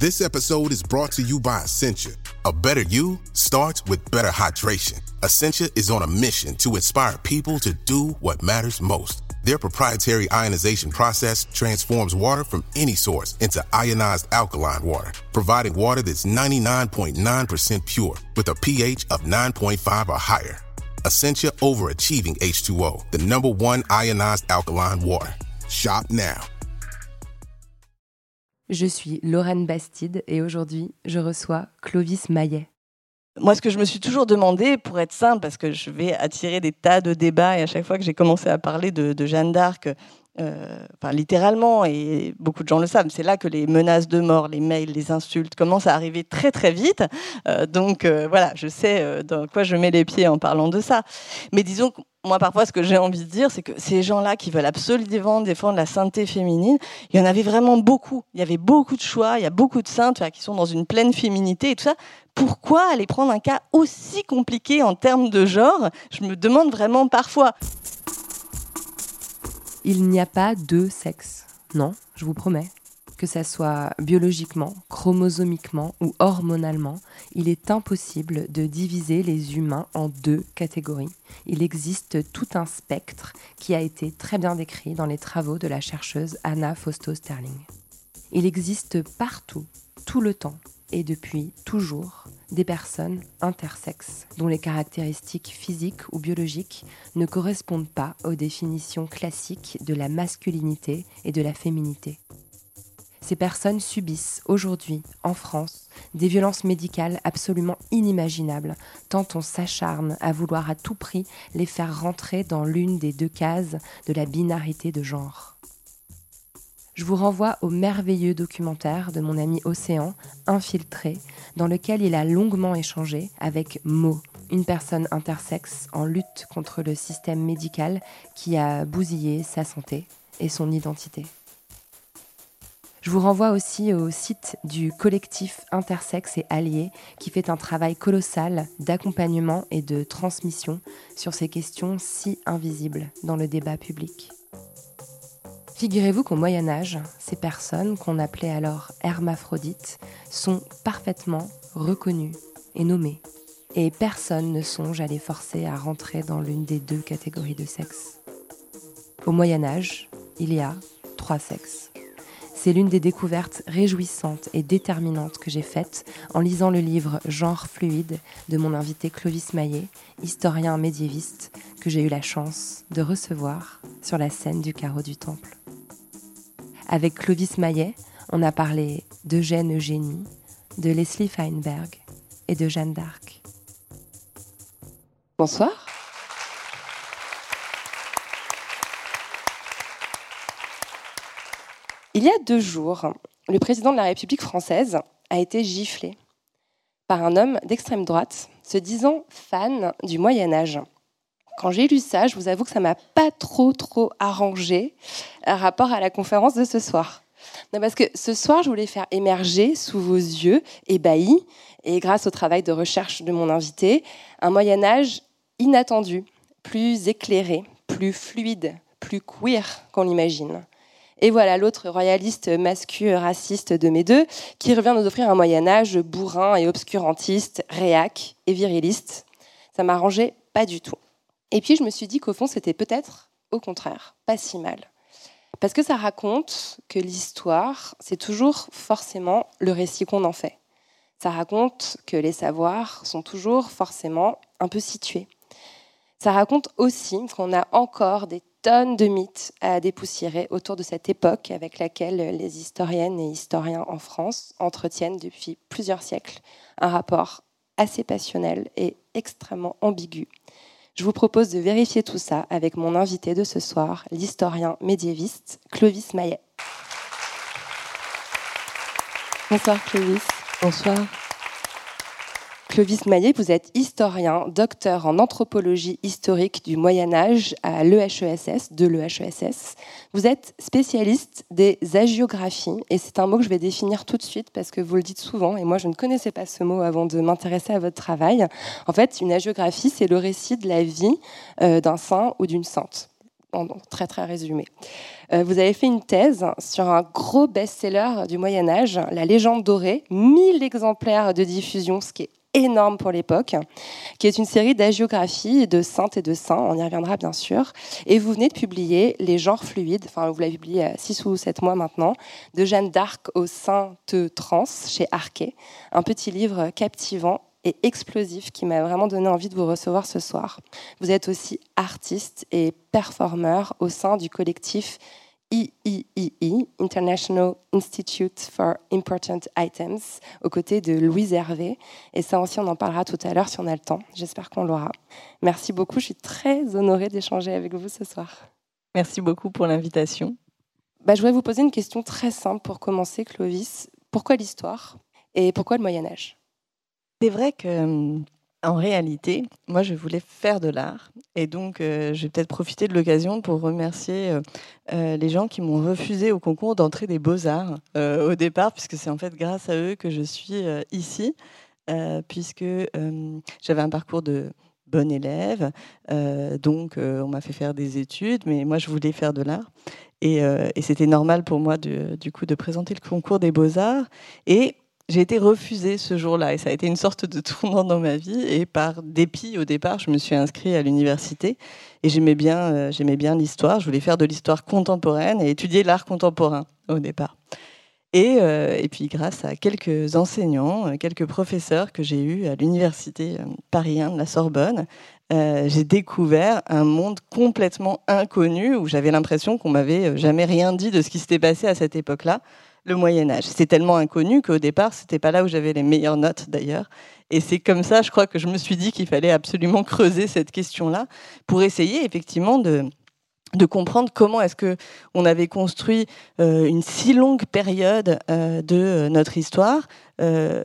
This episode is brought to you by Essentia. A better you starts with better hydration. Essentia is on a mission to inspire people to do what matters most. Their proprietary ionization process transforms water from any source into ionized alkaline water, providing water that's 99.9% pure with a pH of 9.5 or higher. Essentia overachieving H2O, the number one ionized alkaline water. Shop now. Je suis Lorraine Bastide et aujourd'hui, je reçois Clovis Maillet. Moi, ce que je me suis toujours demandé, pour être simple, parce que je vais attirer des tas de débats, et à chaque fois que j'ai commencé à parler de, Jeanne d'Arc, euh, enfin, littéralement, et beaucoup de gens le savent, c'est là que les menaces de mort, les mails, les insultes commencent à arriver très très vite. Euh, donc euh, voilà, je sais dans quoi je mets les pieds en parlant de ça. Mais disons moi, parfois, ce que j'ai envie de dire, c'est que ces gens-là qui veulent absolument défendre la sainteté féminine, il y en avait vraiment beaucoup. Il y avait beaucoup de choix, il y a beaucoup de saintes qui sont dans une pleine féminité et tout ça. Pourquoi aller prendre un cas aussi compliqué en termes de genre? Je me demande vraiment parfois. Il n'y a pas deux sexes. Non, je vous promets. Que ça soit biologiquement, chromosomiquement ou hormonalement, il est impossible de diviser les humains en deux catégories. Il existe tout un spectre qui a été très bien décrit dans les travaux de la chercheuse Anna Fausto-Sterling. Il existe partout, tout le temps et depuis toujours, des personnes intersexes dont les caractéristiques physiques ou biologiques ne correspondent pas aux définitions classiques de la masculinité et de la féminité. Ces personnes subissent aujourd'hui, en France, des violences médicales absolument inimaginables, tant on s'acharne à vouloir à tout prix les faire rentrer dans l'une des deux cases de la binarité de genre. Je vous renvoie au merveilleux documentaire de mon ami Océan, Infiltré, dans lequel il a longuement échangé avec Mo, une personne intersexe en lutte contre le système médical qui a bousillé sa santé et son identité. Je vous renvoie aussi au site du collectif Intersexe et Alliés qui fait un travail colossal d'accompagnement et de transmission sur ces questions si invisibles dans le débat public. Figurez-vous qu'au Moyen Âge, ces personnes, qu'on appelait alors hermaphrodites, sont parfaitement reconnues et nommées. Et personne ne songe à les forcer à rentrer dans l'une des deux catégories de sexe. Au Moyen Âge, il y a trois sexes. C'est l'une des découvertes réjouissantes et déterminantes que j'ai faites en lisant le livre Genre fluide de mon invité Clovis Maillet, historien médiéviste que j'ai eu la chance de recevoir sur la scène du carreau du Temple. Avec Clovis Maillet, on a parlé d'Eugène Eugénie, de Leslie Feinberg et de Jeanne d'Arc. Bonsoir. Il y a deux jours, le président de la République française a été giflé par un homme d'extrême droite se disant fan du Moyen Âge. Quand j'ai lu ça, je vous avoue que ça m'a pas trop trop arrangé un rapport à la conférence de ce soir. Non, parce que ce soir, je voulais faire émerger sous vos yeux, ébahis, et grâce au travail de recherche de mon invité, un Moyen Âge inattendu, plus éclairé, plus fluide, plus queer qu'on l'imagine. Et voilà l'autre royaliste mascu raciste de mes deux, qui revient nous offrir un Moyen Âge bourrin et obscurantiste, réac et viriliste. Ça m'arrangeait pas du tout. Et puis je me suis dit qu'au fond, c'était peut-être, au contraire, pas si mal. Parce que ça raconte que l'histoire, c'est toujours forcément le récit qu'on en fait. Ça raconte que les savoirs sont toujours forcément un peu situés. Ça raconte aussi qu'on a encore des de mythes à dépoussiérer autour de cette époque avec laquelle les historiennes et historiens en France entretiennent depuis plusieurs siècles un rapport assez passionnel et extrêmement ambigu. Je vous propose de vérifier tout ça avec mon invité de ce soir, l'historien médiéviste Clovis Maillet. Bonsoir Clovis. Bonsoir. Clovis Maillet, vous êtes historien, docteur en anthropologie historique du Moyen Âge à l'EHESS, de l'EHESS. Vous êtes spécialiste des agiographies, et c'est un mot que je vais définir tout de suite parce que vous le dites souvent, et moi je ne connaissais pas ce mot avant de m'intéresser à votre travail. En fait, une agiographie, c'est le récit de la vie euh, d'un saint ou d'une sainte. En très très résumé. Euh, vous avez fait une thèse sur un gros best-seller du Moyen Âge, La légende dorée, 1000 exemplaires de diffusion, ce qui est énorme pour l'époque, qui est une série d'agiographies de saintes et de saints, on y reviendra bien sûr. Et vous venez de publier Les genres fluides, enfin vous l'avez publié il y a 6 ou 7 mois maintenant, de Jeanne d'Arc au Sainte Trans chez Arquet, un petit livre captivant et explosif qui m'a vraiment donné envie de vous recevoir ce soir. Vous êtes aussi artiste et performeur au sein du collectif IIII, International Institute for Important Items, aux côtés de Louise Hervé. Et ça aussi, on en parlera tout à l'heure si on a le temps. J'espère qu'on l'aura. Merci beaucoup. Je suis très honorée d'échanger avec vous ce soir. Merci beaucoup pour l'invitation. Bah, je voudrais vous poser une question très simple pour commencer, Clovis. Pourquoi l'histoire et pourquoi le Moyen Âge? C'est vrai que hum, en réalité, moi, je voulais faire de l'art. Et donc, euh, je vais peut-être profiter de l'occasion pour remercier euh, euh, les gens qui m'ont refusé au concours d'entrée des beaux-arts au départ, puisque c'est en fait grâce à eux que je suis ici, puisque j'avais un parcours de bon élève. donc, on m'a fait faire des études, mais moi, je voulais faire de l'art. Et, c'était normal pour moi, du coup, de présenter le concours des beaux-arts. Et j'ai été refusée ce jour-là et ça a été une sorte de tournant dans ma vie. Et par dépit, au départ, je me suis inscrite à l'université et j'aimais bien, euh, bien l'histoire. Je voulais faire de l'histoire contemporaine et étudier l'art contemporain au départ. Et, euh, et, puis grâce à quelques enseignants, euh, quelques professeurs que j'ai eus à l'université Paris 1 de la Sorbonne, j'ai découvert un monde complètement inconnu où j'avais l'impression qu'on m'avait jamais rien dit de ce qui s'était passé à cette époque-là le Moyen Âge. C'est tellement inconnu qu'au départ, c'était pas là où j'avais les meilleures notes d'ailleurs. Et c'est comme ça, je crois, que je me suis dit qu'il fallait absolument creuser cette question-là pour essayer effectivement de comprendre comment est-ce que on avait construit euh, une si longue période euh, de notre histoire, euh,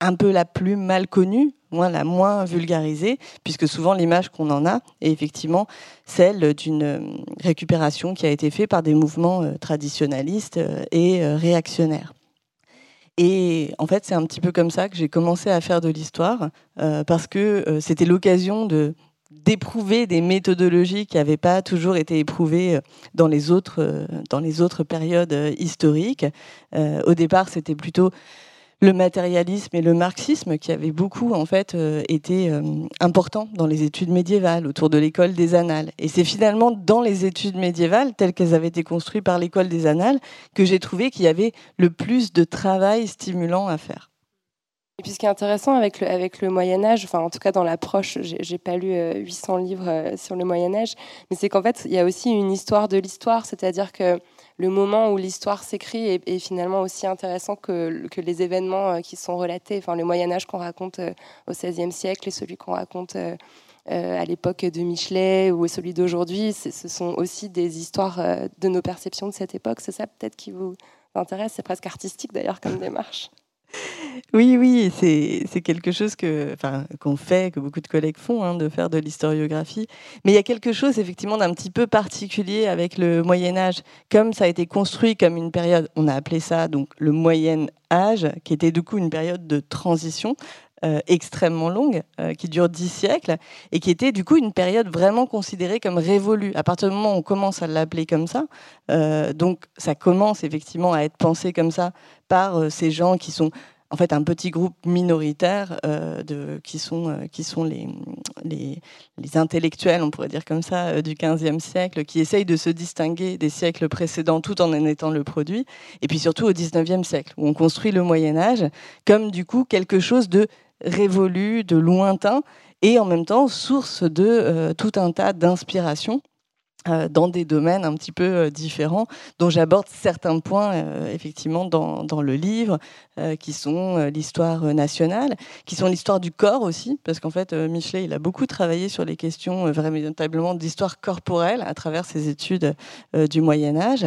un peu la plus mal connue, moins la moins vulgarisée, puisque souvent l'image qu'on en a est effectivement celle d'une euh, récupération qui a été faite par des mouvements euh, traditionnalistes euh, et réactionnaires. Et en fait, c'est un petit peu comme ça que j'ai commencé à faire de l'histoire, parce que c'était l'occasion de d'éprouver des méthodologies qui n'avaient pas toujours été éprouvées dans les autres, dans les autres périodes historiques. au départ, c'était plutôt le matérialisme et le marxisme qui avaient beaucoup en fait euh, été euh, importants dans les études médiévales autour de l'école des annales. Et c'est finalement dans les études médiévales telles qu'elles avaient été construites par l'école des annales que j'ai trouvé qu'il y avait le plus de travail stimulant à faire. Et puis ce qui est intéressant avec le, avec le Moyen Âge, enfin en tout cas dans l'approche, j'ai pas lu 800 euh, livres sur le Moyen Âge, mais c'est qu'en fait il y a aussi une histoire de l'histoire, c'est-à-dire que le moment où l'histoire s'écrit est, finalement aussi intéressant que, que, les événements euh, qui sont relatés. Enfin, le Moyen Âge qu'on raconte euh, au XVIe siècle et celui qu'on raconte euh, à l'époque de Michelet ou celui d'aujourd'hui, ce sont aussi des histoires de nos perceptions de cette époque. C'est ça peut-être qui vous intéresse. C'est presque artistique d'ailleurs comme démarche. Oui, oui, c'est quelque chose que, qu'on fait, que beaucoup de collègues font, hein, de faire de l'historiographie. Mais il y a quelque chose effectivement d'un petit peu particulier avec le Moyen Âge, comme ça a été construit comme une période, on a appelé ça donc le Moyen Âge, qui était du coup une période de transition. Euh, extrêmement longue, euh, qui dure dix siècles, et qui était du coup une période vraiment considérée comme révolue. À partir du moment où on commence à l'appeler comme ça, euh, donc ça commence effectivement à être pensé comme ça par ces gens qui sont en fait un petit groupe minoritaire qui sont, qui sont les, les, les, intellectuels, on pourrait dire comme ça, du XVe siècle, qui essayent de se distinguer des siècles précédents tout en en étant le produit, et puis surtout au XIXe siècle, où on construit le Moyen Âge comme du coup quelque chose de révolu, de lointain, et en même temps source de euh, tout un tas d'inspirations euh, dans des domaines un petit peu euh, différents, dont j'aborde certains points effectivement dans, dans, le livre, qui sont l'histoire nationale, qui sont l'histoire du corps aussi, parce qu'en fait Michelet il a beaucoup travaillé sur les questions véritablement d'histoire corporelle à travers ses études du Moyen Âge,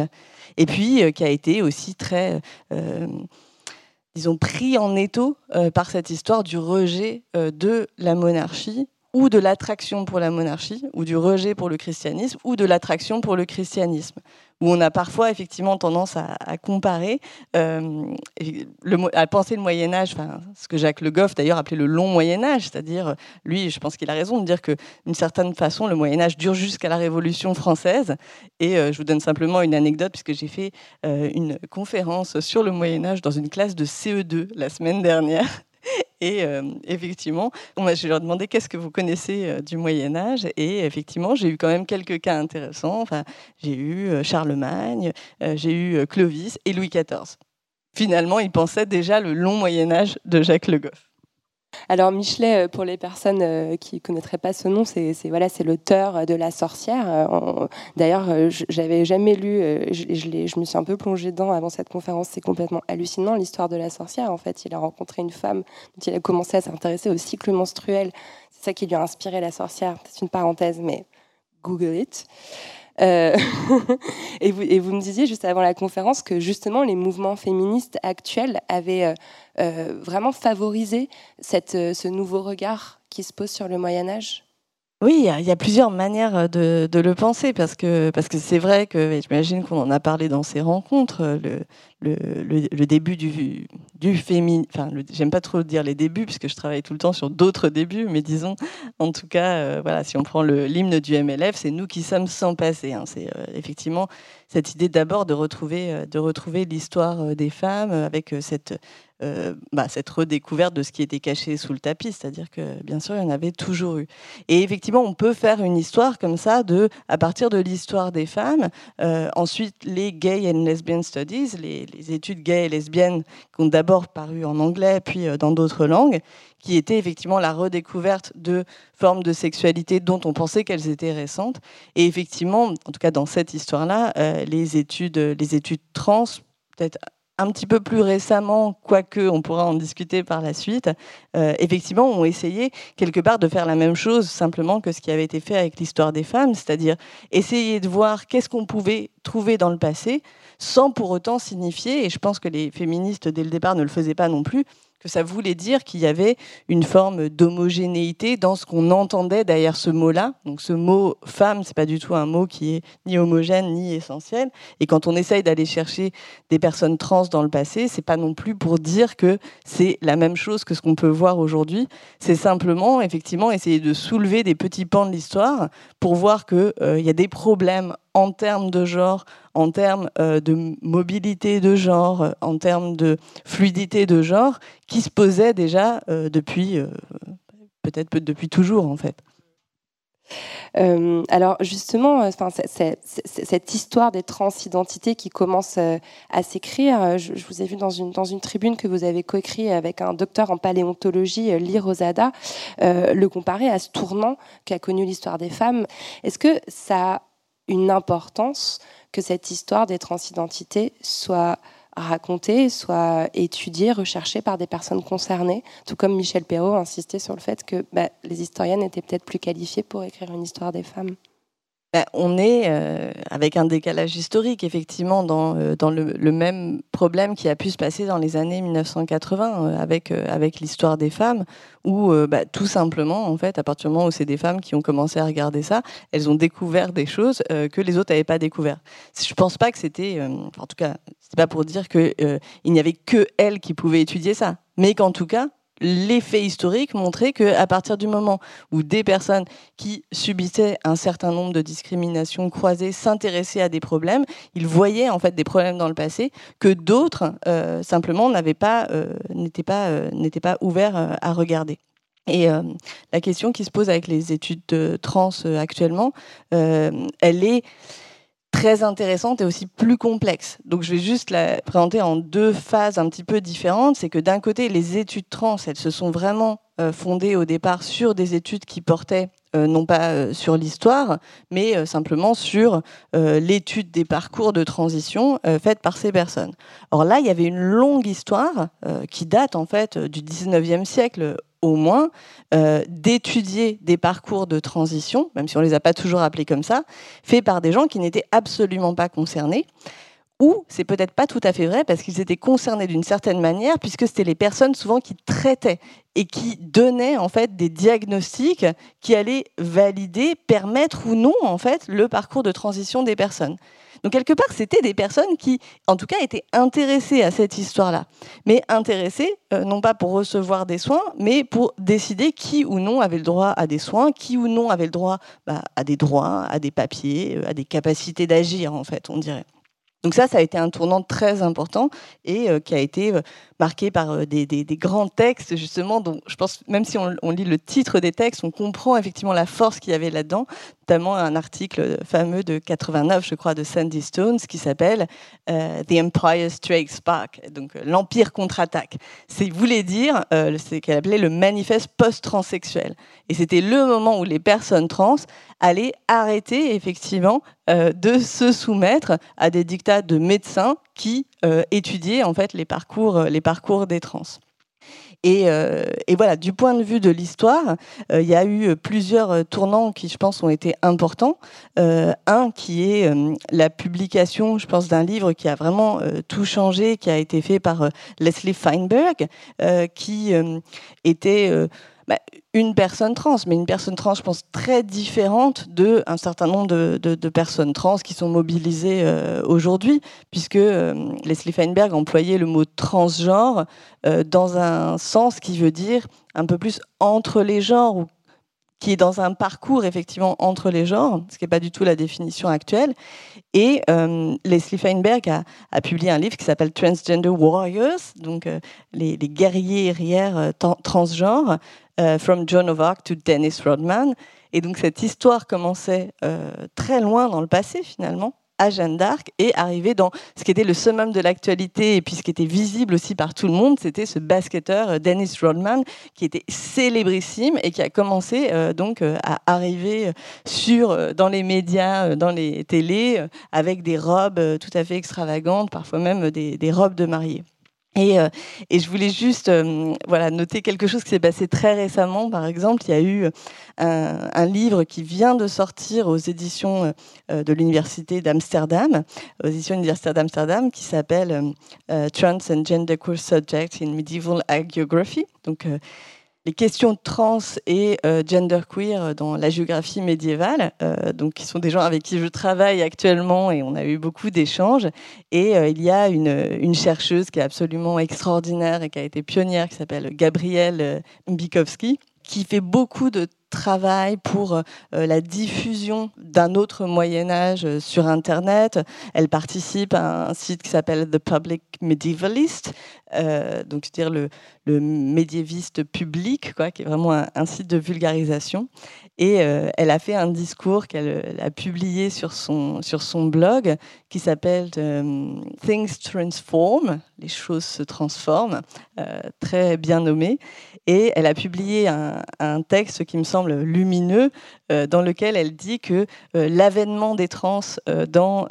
et puis qui a été aussi très disons, pris en étau par cette histoire du rejet de la monarchie ou de l'attraction pour la monarchie, ou du rejet pour le christianisme, ou de l'attraction pour le christianisme, où on a parfois effectivement tendance à, comparer, euh, à penser le Moyen Âge, enfin, ce que Jacques Le Goff d'ailleurs appelait le long Moyen Âge, c'est-à-dire, lui, je pense qu'il a raison de dire que d'une certaine façon, le Moyen Âge dure jusqu'à la Révolution française. Et euh, je vous donne simplement une anecdote, puisque j'ai fait euh, une conférence sur le Moyen Âge dans une classe de CE2 la semaine dernière. Et euh, effectivement, je leur ai demandé qu'est-ce que vous connaissez euh, du Moyen Âge. Et effectivement, j'ai eu quand même quelques cas intéressants. Enfin, j'ai eu euh, Charlemagne, j'ai eu Clovis et Louis XIV. Finalement, ils pensaient déjà le long Moyen Âge de Jacques Le Goff. Alors Michelet, euh, pour les personnes euh, qui ne connaîtraient pas ce nom, c'est voilà, c'est l'auteur de La Sorcière. Euh, d'ailleurs, j'avais jamais lu, je, je, me suis un peu plongée dedans avant cette conférence. C'est complètement hallucinant l'histoire de La Sorcière. En fait, il a rencontré une femme dont il a commencé à s'intéresser au cycle menstruel. C'est ça qui lui a inspiré La Sorcière. C'est une parenthèse, mais Google it. Euh, et, vous, et, vous, me disiez juste avant la conférence que justement les mouvements féministes actuels avaient euh, euh, vraiment favorisé cette, ce nouveau regard qui se pose sur le Moyen Âge oui, il y, a plusieurs manières de, le penser parce que parce que c'est vrai que j'imagine qu'on en a parlé dans ces rencontres. Le, le début du, du féminisme, enfin, j'aime pas trop dire les débuts puisque je travaille tout le temps sur d'autres débuts, mais disons, en tout cas, euh, voilà, si on prend l'hymne du MLF, c'est nous qui sommes sans passé. Hein. c'est euh, effectivement cette idée d'abord de retrouver euh, de retrouver l'histoire des femmes avec cette bah, cette redécouverte de ce qui était caché sous le tapis, c'est-à-dire que bien sûr il y en avait toujours eu. Et effectivement, on peut faire une histoire comme ça de, à partir de l'histoire des femmes, ensuite les gay and lesbian studies, les, études gays et lesbiennes qui ont d'abord paru en anglais puis euh, dans d'autres langues, qui étaient effectivement la redécouverte de formes de sexualité dont on pensait qu'elles étaient récentes. Et effectivement, en tout cas dans cette histoire-là, les études, les études trans peut-être un petit peu plus récemment, quoique on pourra en discuter par la suite, euh, effectivement, ont essayé quelque part de faire la même chose simplement que ce qui avait été fait avec l'histoire des femmes, c'est-à-dire essayer de voir qu'est-ce qu'on pouvait trouver dans le passé sans pour autant signifier, et je pense que les féministes dès le départ ne le faisaient pas non plus, que ça voulait dire qu'il y avait une forme d'homogénéité dans ce qu'on entendait derrière ce mot-là. Donc ce mot femme, c'est pas du tout un mot qui est ni homogène ni essentiel. Et quand on essaye d'aller chercher des personnes trans dans le passé, c'est pas non plus pour dire que c'est la même chose que ce qu'on peut voir aujourd'hui. C'est simplement effectivement essayer de soulever des petits pans de l'histoire pour voir qu'il euh, y a des problèmes en termes de genre, en termes euh, de mobilité de genre, euh, en termes de fluidité de genre, qui se posaient déjà euh, depuis, peut-être depuis toujours en fait. alors justement, cette histoire des transidentités qui commence à s'écrire, je, vous ai vu dans une, dans une tribune que vous avez coécrit avec un docteur en paléontologie, Lee Rosada, le comparer à ce tournant qu'a connu l'histoire des femmes. Est-ce que ça une importance que cette histoire des transidentités soit racontée, soit étudiée, recherchée par des personnes concernées, tout comme Michel Perrault insistait sur le fait que bah, les historiennes étaient peut-être plus qualifiées pour écrire une histoire des femmes. Ben, on est euh, avec un décalage historique, effectivement, dans, euh, dans le, même problème qui a pu se passer dans les années 1980 euh, avec, avec l'histoire des femmes, où bah, tout simplement, en fait, à partir du moment où c'est des femmes qui ont commencé à regarder ça, elles ont découvert des choses que les autres n'avaient pas découvert. Je pense pas que c'était, en tout cas, c'est pas pour dire qu'il il n'y avait que elles qui pouvaient étudier ça, mais qu'en tout cas, les faits historiques montraient qu'à partir du moment où des personnes qui subissaient un certain nombre de discriminations croisées s'intéressaient à des problèmes, ils voyaient en fait des problèmes dans le passé que d'autres euh, simplement n'avaient pas, euh, n'étaient pas, euh, n'étaient pas ouverts à regarder. Et la question qui se pose avec les études de trans actuellement, elle est très intéressante et aussi plus complexe. Donc je vais juste la présenter en deux phases un petit peu différentes. C'est que d'un côté, les études trans, elles se sont vraiment euh, fondées au départ sur des études qui portaient euh, non pas euh, sur l'histoire, mais simplement sur l'étude des parcours de transition faite par ces personnes. Or là, il y avait une longue histoire qui date en fait du 19e siècle au moins euh, d'étudier des parcours de transition, même si on ne les a pas toujours appelés comme ça, faits par des gens qui n'étaient absolument pas concernés. Ou c'est peut-être pas tout à fait vrai parce qu'ils étaient concernés d'une certaine manière, puisque c'était les personnes souvent qui traitaient et qui donnaient en fait des diagnostics qui allaient valider, permettre ou non en fait le parcours de transition des personnes. Donc quelque part, c'était des personnes qui, en tout cas, étaient intéressées à cette histoire-là. Mais intéressées, euh, non pas pour recevoir des soins, mais pour décider qui ou non avait le droit à des soins, qui ou non avait le droit bah, à des droits, à des papiers, euh, à des capacités d'agir, en fait, on dirait. Donc ça, ça a été un tournant très important et euh, qui a été marqué par euh, des, grands textes, justement, dont je pense, même si on, lit le titre des textes, on comprend effectivement la force qu'il y avait là-dedans, notamment un article fameux de 89, je crois, de Sandy Stones, qui s'appelle euh, The Empire Strikes Back, donc euh, l'Empire contre-attaque. C'est voulait dire, euh, c'est qu'elle appelait le manifeste post-transsexuel. Et c'était le moment où les personnes trans allaient arrêter, effectivement, de se soumettre à des dictats de médecins qui étudiaient, en fait, les parcours, les parcours des trans. Euh, et, voilà, du point de vue de l'histoire, euh, il y a eu plusieurs tournants qui, je pense, ont été importants. Euh, un qui est la publication, je pense, d'un livre qui a vraiment tout changé, qui a été fait par Leslie Feinberg, qui était bah, une personne trans, mais une personne trans, je pense, très différente de un certain nombre de, personnes trans qui sont mobilisées euh, aujourd'hui, puisque euh, Leslie Feinberg employait le mot transgenre euh, dans un sens qui veut dire un peu plus entre les genres, ou qui est dans un parcours effectivement entre les genres, ce qui n'est pas du tout la définition actuelle. Et Leslie Feinberg a, publié un livre qui s'appelle Transgender Warriors, donc les, les, guerriers guerrières transgenres, euh, From Joan of Arc to Dennis Rodman. Et donc cette histoire commençait euh, très loin dans le passé finalement à Jeanne d'Arc et arrivait dans ce qui était le summum de l'actualité et puis ce qui était visible aussi par tout le monde, c'était ce basketteur euh, Dennis Rodman qui était célébrissime et qui a commencé donc à arriver sur dans les médias, dans les télés avec des robes tout à fait extravagantes, parfois même des robes de mariée. Et, euh, et, je voulais juste euh, voilà, noter quelque chose qui s'est passé très récemment. Par exemple, il y a eu un, un livre qui vient de sortir aux éditions euh, de l'Université d'Amsterdam, aux éditions universitaires d'Amsterdam, qui s'appelle Trans and Gender Queer Subjects in Medieval Hagiography. Donc, les questions trans et euh, genderqueer dans la géographie médiévale, euh, donc qui sont des gens avec qui je travaille actuellement et on a eu beaucoup d'échanges. Et euh, il y a une, chercheuse qui est absolument extraordinaire et qui a été pionnière, qui s'appelle Gabrielle Mbikowski, qui fait beaucoup de travail pour euh, la diffusion d'un autre Moyen Âge euh, sur Internet. Elle participe à un site qui s'appelle The Public Medievalist, euh, donc c'est-à-dire le, le, médiéviste public, quoi, qui est vraiment un, site de vulgarisation. Et elle a fait un discours qu'elle a publié sur son, sur son blog qui s'appelle Things Transform, les choses se transforment, très bien nommé. Et elle a publié un, texte qui me semble lumineux euh, dans lequel elle dit que euh, l'avènement des trans euh, dans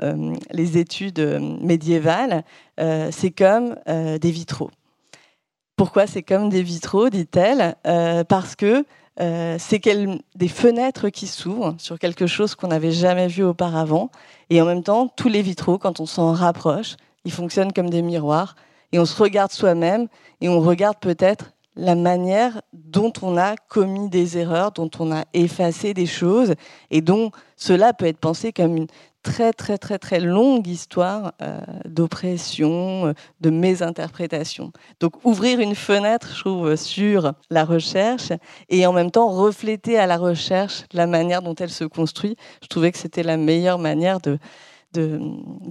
les études médiévales, c'est comme des vitraux. Pourquoi c'est comme des vitraux, dit-elle? Parce que c'est des fenêtres qui s'ouvrent sur quelque chose qu'on n'avait jamais vu auparavant. Et en même temps, tous les vitraux, quand on s'en rapproche, ils fonctionnent comme des miroirs. Et on se regarde soi-même et on regarde peut-être la manière dont on a commis des erreurs, dont on a effacé des choses, et dont cela peut être pensé comme une très très très très longue histoire euh, d'oppression, euh, de mésinterprétation. Donc ouvrir une fenêtre, je trouve, sur la recherche et en même temps refléter à la recherche la manière dont elle se construit. Je trouvais que c'était la meilleure manière de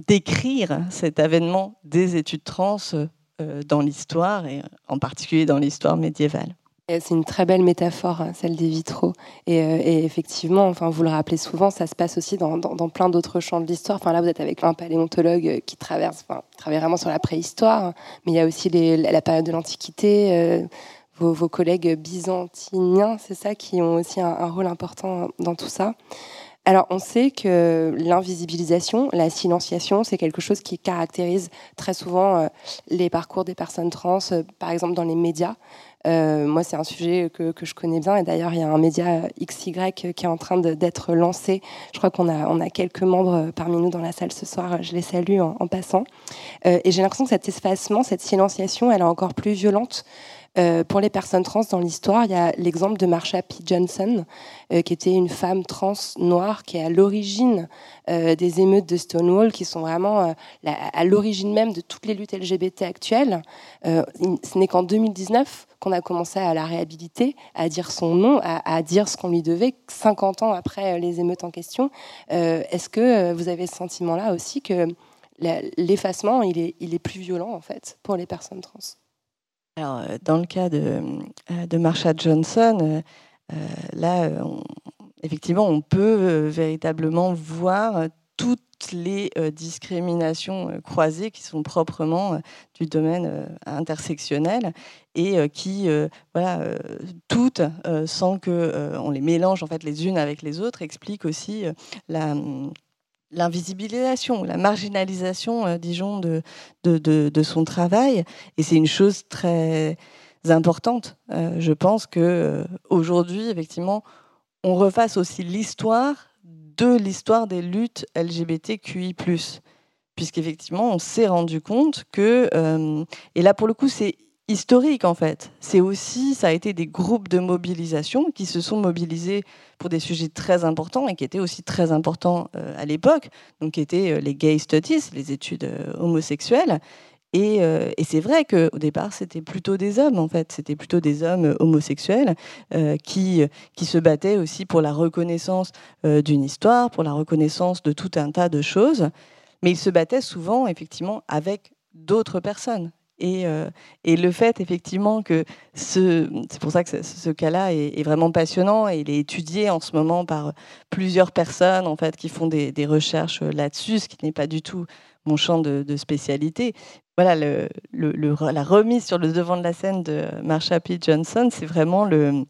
d'écrire cet avènement des études trans euh, dans l'histoire, et en particulier dans l'histoire médiévale. C'est une très belle métaphore, hein, celle des vitraux. Et, euh, et, effectivement, enfin, vous le rappelez souvent, ça se passe aussi dans, dans, plein d'autres champs de l'histoire. Enfin, là, vous êtes avec un paléontologue qui traverse, travaille vraiment sur la préhistoire, mais il y a aussi la période de l'Antiquité. Euh, vos, collègues byzantiniens, c'est ça, qui ont aussi un, rôle important dans tout ça. Alors, on sait que l'invisibilisation, la silenciation, c'est quelque chose qui caractérise très souvent euh, les parcours des personnes trans, euh, par exemple dans les médias. Euh, moi, c'est un sujet que, que, je connais bien. Et d'ailleurs, il y a un média XY qui est en train d'être lancé. Je crois qu'on a, on a quelques membres parmi nous dans la salle ce soir. Je les salue en, passant. Et j'ai l'impression que cet espacement, cette silenciation, elle est encore plus violente. Euh, pour les personnes trans dans l'histoire, il y a l'exemple de Marsha P. Johnson, euh, qui était une femme trans noire qui est à l'origine euh, des émeutes de Stonewall, qui sont vraiment à l'origine même de toutes les luttes LGBT actuelles. ce n'est qu'en 2019 qu'on a commencé à la réhabiliter, à dire son nom, à, dire ce qu'on lui devait, 50 ans après les émeutes en question. Est-ce que vous avez ce sentiment-là aussi que l'effacement, est, il est plus violent en fait pour les personnes trans? Alors, dans le cas de, de Marsha Johnson, euh, là, on, effectivement, on peut véritablement voir toutes les euh, discriminations euh, croisées qui sont proprement euh, du domaine intersectionnel et qui, voilà, toutes, sans que on les mélange en fait les unes avec les autres, expliquent aussi la l'invisibilisation, la marginalisation, euh, disons, de, de, de, son travail. Et c'est une chose très importante. Euh, je pense que euh, aujourd'hui, effectivement, on refasse aussi l'histoire de l'histoire des luttes LGBTQI+. Puisqu'effectivement, on s'est rendu compte que, et là pour le coup, c'est historique en fait. C'est aussi, ça a été des groupes de mobilisation qui se sont mobilisés pour des sujets très importants et qui étaient aussi très importants euh, à l'époque, donc qui étaient euh, les gay studies, les études euh, homosexuelles. Et, c'est vrai qu'au départ, c'était plutôt des hommes, en fait. C'était plutôt des hommes homosexuels qui, qui se battaient aussi pour la reconnaissance d'une histoire, pour la reconnaissance de tout un tas de choses. Mais ils se battaient souvent, effectivement, avec d'autres personnes. Et, euh, et, le fait effectivement que ce, c'est pour ça que ce, cas-là est, vraiment passionnant et il est étudié en ce moment par plusieurs personnes en fait qui font des, recherches là-dessus, ce qui n'est pas du tout mon champ de, spécialité. Voilà, la remise sur le devant de la scène de Marsha P. Johnson, c'est vraiment le,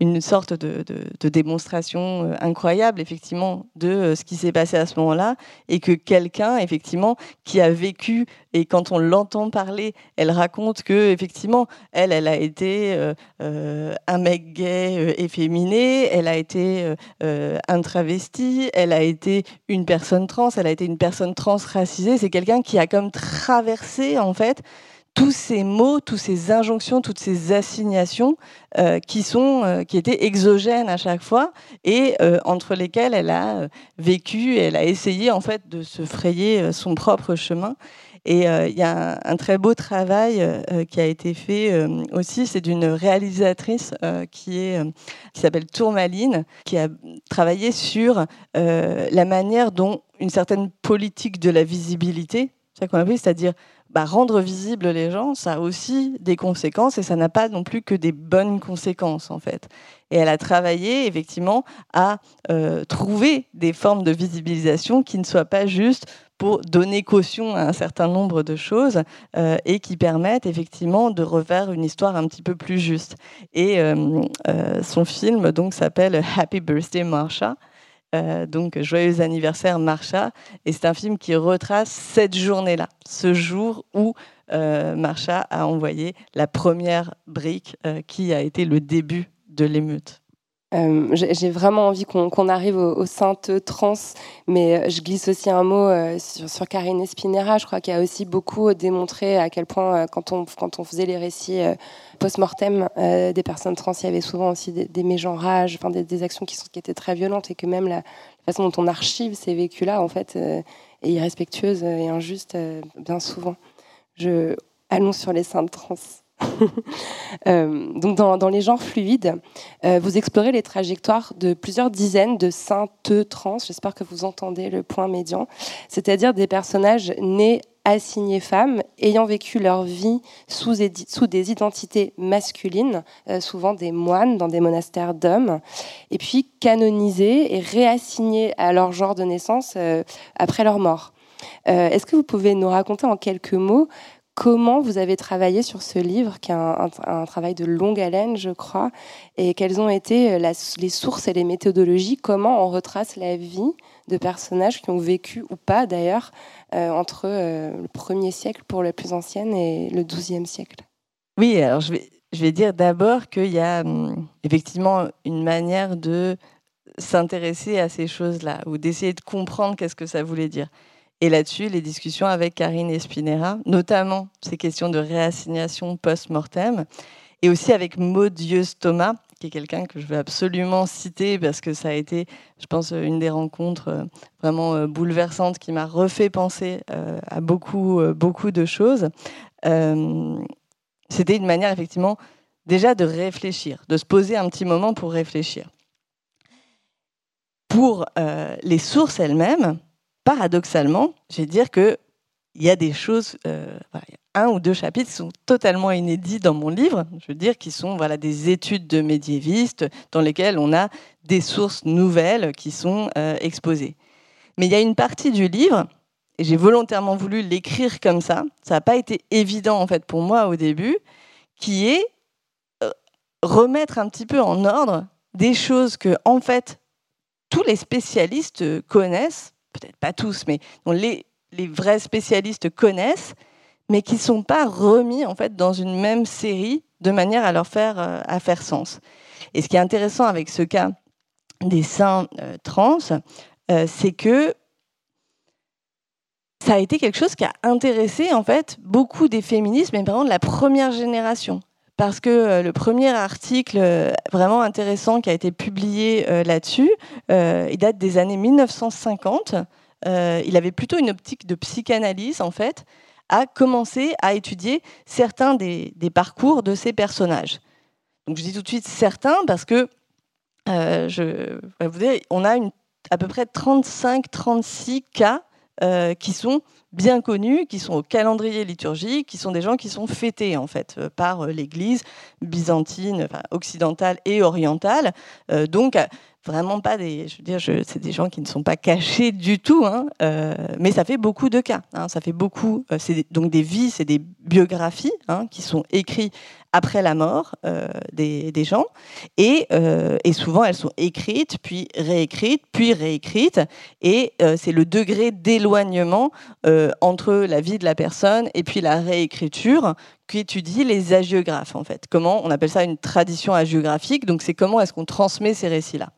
une sorte de, de, de, démonstration incroyable, effectivement, de ce qui s'est passé à ce moment-là, et que quelqu'un, effectivement, qui a vécu, et quand on l'entend parler, elle raconte que, effectivement, elle, elle a été euh, euh, un mec gay euh, efféminé, elle a été euh, un travesti, elle a été une personne trans, elle a été une personne trans racisée. C'est quelqu'un qui a comme traversé, en fait, tous ces mots, toutes ces injonctions, toutes ces assignations euh, qui sont, euh, qui étaient exogènes à chaque fois et euh, entre lesquelles elle a euh, vécu, elle a essayé en fait de se frayer euh, son propre chemin. Et euh, il y a un, un, très beau travail qui a été fait aussi, c'est d'une réalisatrice qui est qui s'appelle Tourmaline, qui a travaillé sur la manière dont une certaine politique de la visibilité, c'est-à-dire bah, rendre visibles les gens, ça a aussi des conséquences et ça n'a pas non plus que des bonnes conséquences en fait. Et elle a travaillé effectivement à euh, trouver des formes de visibilisation qui ne soient pas juste pour donner caution à un certain nombre de choses euh, et qui permettent effectivement de refaire une histoire un petit peu plus juste. Et euh, son film donc s'appelle Happy Birthday Marsha. Euh, donc joyeux anniversaire Marsha et c'est un film qui retrace cette journée-là, ce jour où euh, Marsha a envoyé la première brique euh, qui a été le début de l'émeute. Euh, J'ai vraiment envie qu'on qu arrive aux, saintes trans, mais je glisse aussi un mot euh, sur, Karine Espinera. Je crois qu'il y a aussi beaucoup démontré à quel point, euh, quand, on, faisait les récits euh, post-mortem euh, des personnes trans, il y avait souvent aussi des, des mégenrages, enfin des, actions qui, étaient très violentes et que même la, la façon dont on archive ces vécus-là, en fait, est irrespectueuse et injuste bien souvent. Je... Allons sur les saintes trans. euh, donc dans, les genres fluides, euh, vous explorez les trajectoires de plusieurs dizaines de saintes trans. J'espère que vous entendez le point médian, c'est-à-dire des personnages nés assignées femmes, ayant vécu leur vie sous, des identités masculines, euh, souvent des moines dans des monastères d'hommes, et puis canonisées et réassignées à leur genre de naissance après leur mort. Est-ce que vous pouvez nous raconter en quelques mots comment vous avez travaillé sur ce livre, qui est un, travail de longue haleine, je crois, et quelles ont été les sources et les méthodologies, comment on retrace la vie de personnages qui ont vécu ou pas d'ailleurs euh, entre euh, le 1er siècle pour la plus ancienne et le 12e siècle? Oui, alors je vais, je vais dire d'abord qu'il y a hum, effectivement une manière de s'intéresser à ces choses-là ou d'essayer de comprendre qu'est-ce que ça voulait dire. Et là-dessus, les discussions avec Karine Espinera, notamment ces questions de réassignation post-mortem, et aussi avec Maud Thomas, qui est quelqu'un que je veux absolument citer parce que ça a été, je pense, une des rencontres euh, vraiment euh, bouleversantes qui m'a refait penser euh, à beaucoup, beaucoup de choses. C'était une manière, effectivement, déjà de réfléchir, de se poser un petit moment pour réfléchir. Pour les sources elles-mêmes, paradoxalement, je vais dire que il y a des choses, euh, un ou deux chapitres qui sont totalement inédits dans mon livre, je veux dire, qui sont voilà, des études de médiévistes dans lesquelles on a des sources nouvelles qui sont euh, exposées. Mais il y a une partie du livre, et j'ai volontairement voulu l'écrire comme ça, ça n'a pas été évident en fait pour moi au début, qui est euh, remettre un petit peu en ordre des choses que en fait tous les spécialistes connaissent, peut-être pas tous, mais les, les vrais spécialistes connaissent, mais qui ne sont pas remis en fait dans une même série de manière à leur faire, euh, à faire sens. Et ce qui est intéressant avec ce cas des saints euh, trans, euh, c'est que ça a été quelque chose qui a intéressé en fait beaucoup des féministes, mais vraiment de la première génération. Parce que le premier article vraiment intéressant qui a été publié là-dessus, il date des années 1950. Euh, il avait plutôt une optique de psychanalyse, en fait, à commencer à étudier certains des, parcours de ces personnages. Donc je dis tout de suite certains parce que euh, on a à peu près 35-36 cas euh, qui sont bien connus, qui sont au calendrier liturgique, qui sont des gens qui sont fêtés en fait par l'Église byzantine, occidentale et orientale. donc vraiment pas des. Je veux dire, c'est des gens qui ne sont pas cachés du tout, hein, euh, mais ça fait beaucoup de cas. Hein, ça fait beaucoup. Euh, c'est donc des vies, c'est des biographies hein, qui sont écrites après la mort euh, des, gens, et, et, souvent elles sont écrites, puis réécrites, puis réécrites, et c'est le degré d'éloignement entre la vie de la personne et puis la réécriture qu'étudient les agiographes en fait. Comment on appelle ça une tradition agiographique Donc c'est comment est-ce qu'on transmet ces récits-là.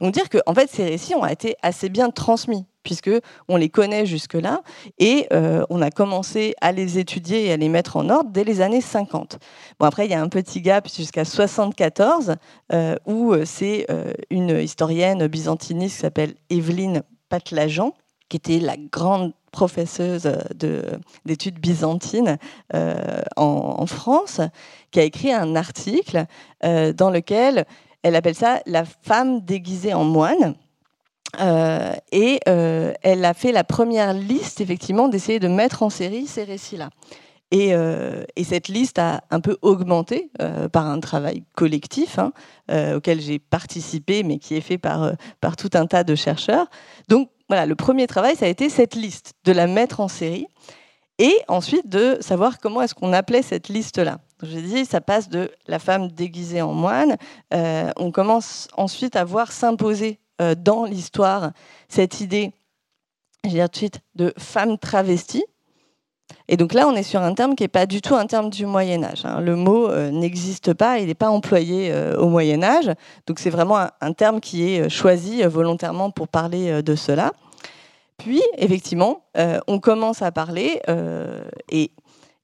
Donc dire que en fait ces récits ont été assez bien transmis puisque on les connaît jusque-là et euh, on a commencé à les étudier et à les mettre en ordre dès les années 50. Bon après il y a un petit gap jusqu'à 74 euh, où euh, c'est une historienne byzantiniste qui s'appelle Evelyne Patlajan qui était la grande professeuse d'études byzantines en, France, qui a écrit un article dans lequel elle appelle ça la femme déguisée en moine. Euh, et euh, elle a fait la première liste, effectivement, d'essayer de mettre en série ces récits-là. Et, euh, cette liste a un peu augmenté par un travail collectif hein, auquel j'ai participé, mais qui est fait par, par tout un tas de chercheurs. Donc voilà, le premier travail, ça a été cette liste, de la mettre en série, et ensuite de savoir comment est-ce qu'on appelait cette liste-là. Je dit, ça passe de la femme déguisée en moine. Euh, on commence ensuite à voir s'imposer euh, dans l'histoire cette idée, je vais dire tout de suite, de femme travestie. Et donc là, on est sur un terme qui n'est pas du tout un terme du Moyen Âge. Hein. Le mot euh, n'existe pas, il n'est pas employé au Moyen Âge. Donc c'est vraiment un, terme qui est choisi volontairement pour parler de cela. Puis, effectivement, on commence à parler, et,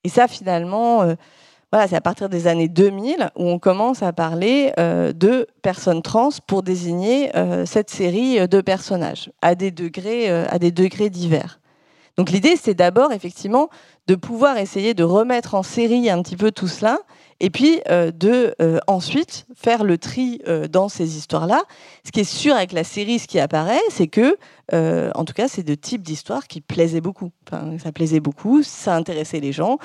ça, finalement, voilà, c'est à partir des années 2000 où on commence à parler euh, de personnes trans pour désigner euh, cette série de personnages à des degrés, euh, à des degrés divers. Donc l'idée, c'est d'abord effectivement de pouvoir essayer de remettre en série un petit peu tout cela et puis euh, de euh, ensuite faire le tri euh, dans ces histoires-là. Ce qui est sûr avec la série, ce qui apparaît, c'est que, en tout cas, c'est de types d'histoires qui plaisaient beaucoup. Enfin, ça plaisait beaucoup, ça intéressait les gens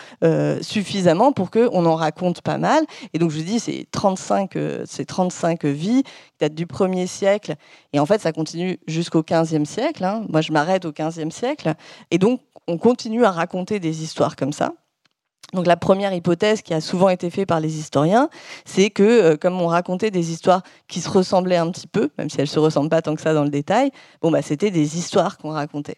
suffisamment pour qu'on en raconte pas mal. Et donc, je vous dis, c'est 35, c'est 35 vies qui datent du 1er siècle. Et en fait, ça continue jusqu'au 15e siècle. Hein. Moi, je m'arrête au 15e siècle. Et donc, on continue à raconter des histoires comme ça. Donc la première hypothèse qui a souvent été faite par les historiens, c'est que euh, comme on racontait des histoires qui se ressemblaient un petit peu, même si elles se ressemblent pas tant que ça dans le détail, bon bah c'était des histoires qu'on racontait.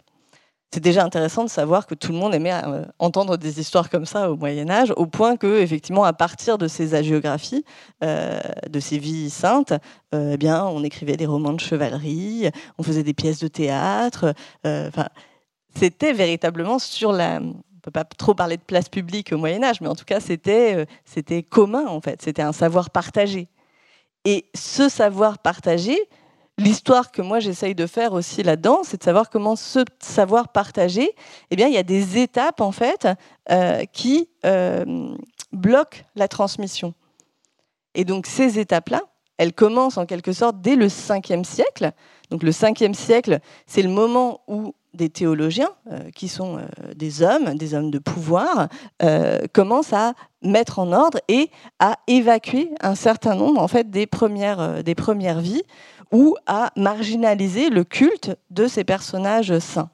C'est déjà intéressant de savoir que tout le monde aimait euh, entendre des histoires comme ça au Moyen Âge, au point que effectivement à partir de ces hagiographies, euh, de ces vies saintes, eh bien on écrivait des romans de chevalerie, on faisait des pièces de théâtre. C'était véritablement sur la peut pas trop parler de place publique au Moyen Âge, mais en tout cas, c'était euh, c'était commun, en fait. C'était un savoir partagé. Et ce savoir partagé, l'histoire que moi j'essaye de faire aussi là-dedans, c'est de savoir comment ce savoir partagé, eh bien, il y a des étapes, en fait, euh, qui euh, bloquent la transmission. Et donc, ces étapes-là, elles commencent en quelque sorte dès le 5e siècle. Donc, le 5e siècle, c'est le moment où des théologiens, euh, qui sont euh, des hommes, des hommes de pouvoir, euh, commencent à mettre en ordre et à évacuer un certain nombre en fait, des, premières, des premières vies ou à marginaliser le culte de ces personnages saints.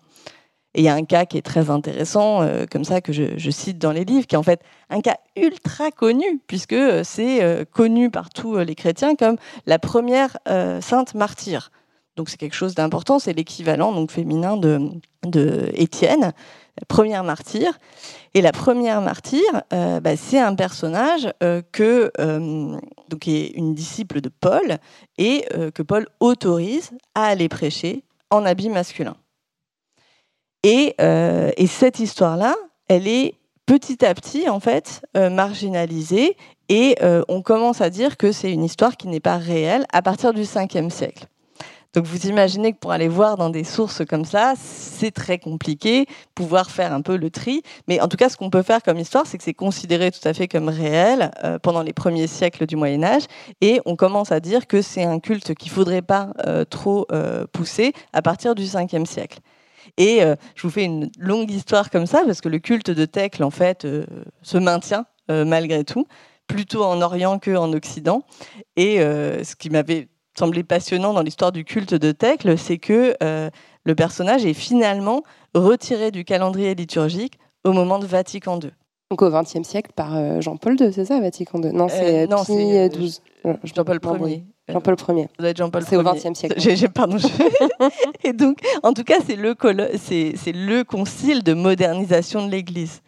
Et il y a un cas qui est très intéressant, comme ça, que je, je, cite dans les livres, qui est en fait un cas ultra connu, puisque c'est connu par tous les chrétiens comme la première sainte martyre. Donc c'est quelque chose d'important, c'est l'équivalent donc féminin de, Étienne, la première martyre. Et la première martyre, euh, bah, c'est un personnage euh, que, euh, donc, qui est une disciple de Paul et que Paul autorise à aller prêcher en habit masculin. Et, et cette histoire-là, elle est petit à petit en fait marginalisée et on commence à dire que c'est une histoire qui n'est pas réelle à partir du 5e siècle. Donc vous imaginez que pour aller voir dans des sources comme ça, c'est très compliqué, pouvoir faire un peu le tri. Mais en tout cas, ce qu'on peut faire comme histoire, c'est que c'est considéré tout à fait comme réel euh, pendant les premiers siècles du Moyen Âge. Et on commence à dire que c'est un culte qu'il ne faudrait pas euh, trop euh, pousser à partir du 5e siècle. Et je vous fais une longue histoire comme ça, parce que le culte de Thècle, en fait, se maintient malgré tout, plutôt en Orient qu'en Occident. Et ce qui m'avait passionnant dans l'histoire du culte de Thècle, c'est que euh, le personnage est finalement retiré du calendrier liturgique au moment de Vatican II. Donc au XXe siècle par euh, Jean-Paul II, c'est ça, Vatican II Non, c'est euh, Pie XII. Jean-Paul Ier. Jean-Paul Ier. Jean-Paul C'est au XXe siècle. J'ai, pardon. Et donc, en tout cas, c'est le, c'est le concile de modernisation de l'Église.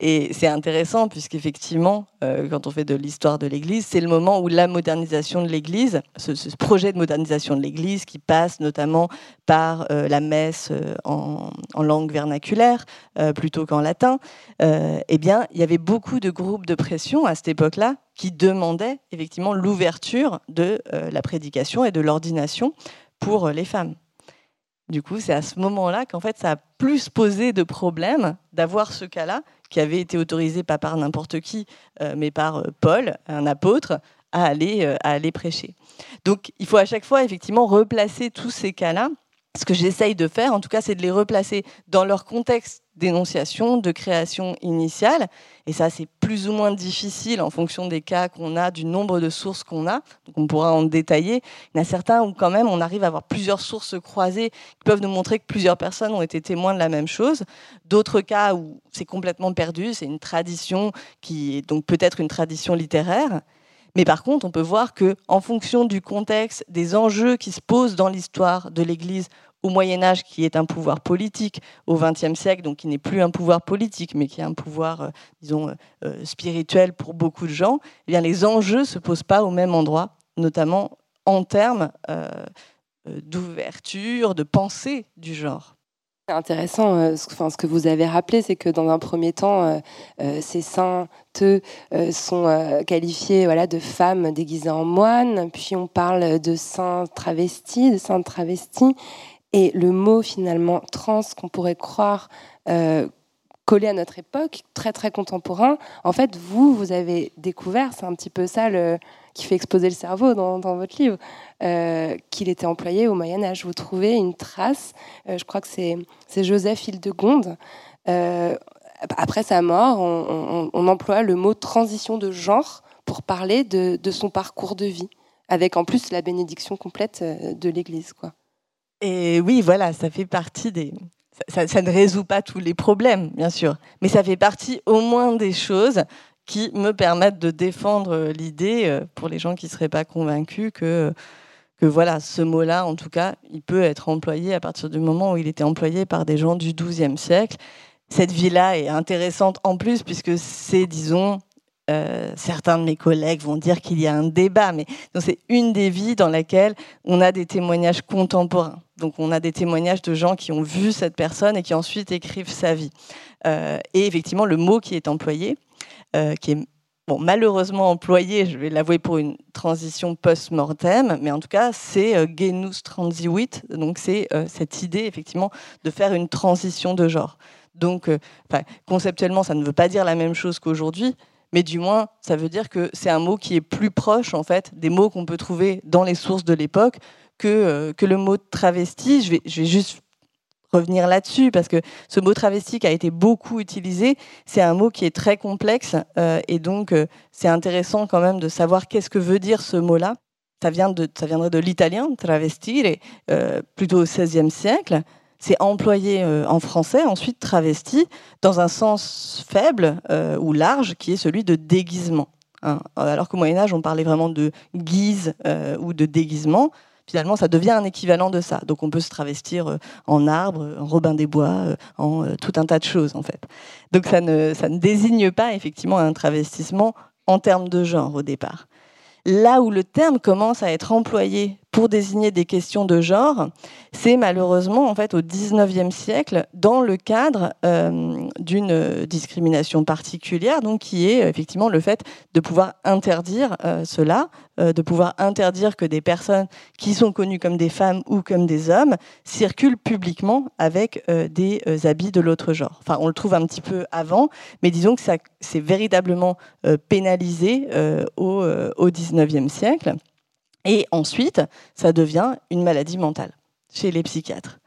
Et c'est intéressant puisqu'effectivement, euh, quand on fait de l'histoire de l'Église, c'est le moment où la modernisation de l'Église, ce, projet de modernisation de l'Église qui passe notamment par euh, la messe euh, en, langue vernaculaire plutôt qu'en latin, eh bien, il y avait beaucoup de groupes de pression à cette époque-là qui demandaient effectivement l'ouverture de la prédication et de l'ordination pour les femmes. Du coup, c'est à ce moment-là qu'en fait, ça a plus posé de problèmes d'avoir ce cas-là qui avait été autorisé pas par n'importe qui, euh, mais par euh, Paul, un apôtre, à aller, euh, à aller prêcher. Donc il faut à chaque fois effectivement replacer tous ces cas-là. Ce que j'essaye de faire, en tout cas, c'est de les replacer dans leur contexte d'énonciation, de création initiale. Et ça, c'est plus ou moins difficile en fonction des cas qu'on a, du nombre de sources qu'on a. Donc, on pourra en détailler. Il y en a certains où, quand même, on arrive à avoir plusieurs sources croisées qui peuvent nous montrer que plusieurs personnes ont été témoins de la même chose. D'autres cas où c'est complètement perdu, c'est une tradition qui est donc peut-être une tradition littéraire. Mais par contre, on peut voir que, en fonction du contexte, des enjeux qui se posent dans l'histoire de l'Église au Moyen Âge, qui est un pouvoir politique, au XXe siècle, donc qui n'est plus un pouvoir politique, mais qui est un pouvoir, euh, disons, euh, euh, spirituel pour beaucoup de gens, eh bien, les enjeux ne se posent pas au même endroit, notamment en termes d'ouverture, de pensée du genre. C'est intéressant, ce que vous avez rappelé, c'est que dans un premier temps, ces saintes sont qualifiés voilà, de femmes déguisées en moines, puis on parle de saints travestis, de saintes travestis, et le mot finalement trans qu'on pourrait croire euh, collé à notre époque, très très contemporain. En fait, vous, vous avez découvert, c'est un petit peu ça le, qui fait exploser le cerveau dans, votre livre, euh, qu'il était employé au Moyen Âge. Vous trouvez une trace, euh, je crois que c'est Joseph Hildegonde. Après sa mort, on, emploie le mot transition de genre pour parler de, de, son parcours de vie, avec en plus la bénédiction complète de l'Église. quoi. Et oui, voilà, ça fait partie des, ça, ne résout pas tous les problèmes, bien sûr, mais ça fait partie au moins des choses qui me permettent de défendre l'idée, euh, pour les gens qui ne seraient pas convaincus, que, que voilà, ce mot-là, en tout cas, il peut être employé à partir du moment où il était employé par des gens du XIIe siècle. Cette vie-là est intéressante en plus, puisque c'est, disons, euh, certains de mes collègues vont dire qu'il y a un débat, mais c'est une des vies dans laquelle on a des témoignages contemporains. Donc on a des témoignages de gens qui ont vu cette personne et qui ensuite écrivent sa vie. Euh, et effectivement, le mot qui est employé, euh, qui est malheureusement employé, je vais l'avouer, pour une transition post-mortem, mais en tout cas, c'est genus transiwit, donc c'est cette idée effectivement de faire une transition de genre. Donc, conceptuellement, ça ne veut pas dire la même chose qu'aujourd'hui, mais du moins, ça veut dire que c'est un mot qui est plus proche en fait des mots qu'on peut trouver dans les sources de l'époque que, euh, que le mot travesti. Je vais, juste revenir là-dessus parce que ce mot travesti qui a été beaucoup utilisé, c'est un mot qui est très complexe euh, et donc euh, c'est intéressant quand même de savoir qu'est-ce que veut dire ce mot-là. Ça, vient de, ça viendrait de l'italien, travestire, plutôt au XVIe siècle. C'est employé en français, ensuite travesti, dans un sens faible ou large qui est celui de déguisement. Hein. Alors qu'au Moyen Âge, on parlait vraiment de guise ou de déguisement finalement, ça devient un équivalent de ça. Donc on peut se travestir euh, en arbre, en robin des bois, euh, en euh, tout un tas de choses, en fait. Donc ça ne désigne pas effectivement un travestissement en termes de genre au départ. Là où le terme commence à être employé pour désigner des questions de genre, c'est malheureusement en fait au XIXe siècle dans le cadre euh, d'une discrimination particulière, donc qui est effectivement le fait de pouvoir interdire euh, cela, euh, de pouvoir interdire que des personnes qui sont connues comme des femmes ou comme des hommes circulent publiquement avec des habits de l'autre genre. Enfin, on le trouve un petit peu avant, mais disons que ça c'est véritablement pénalisé au, au XIXe siècle. Et ensuite, ça devient une maladie mentale chez les psychiatres.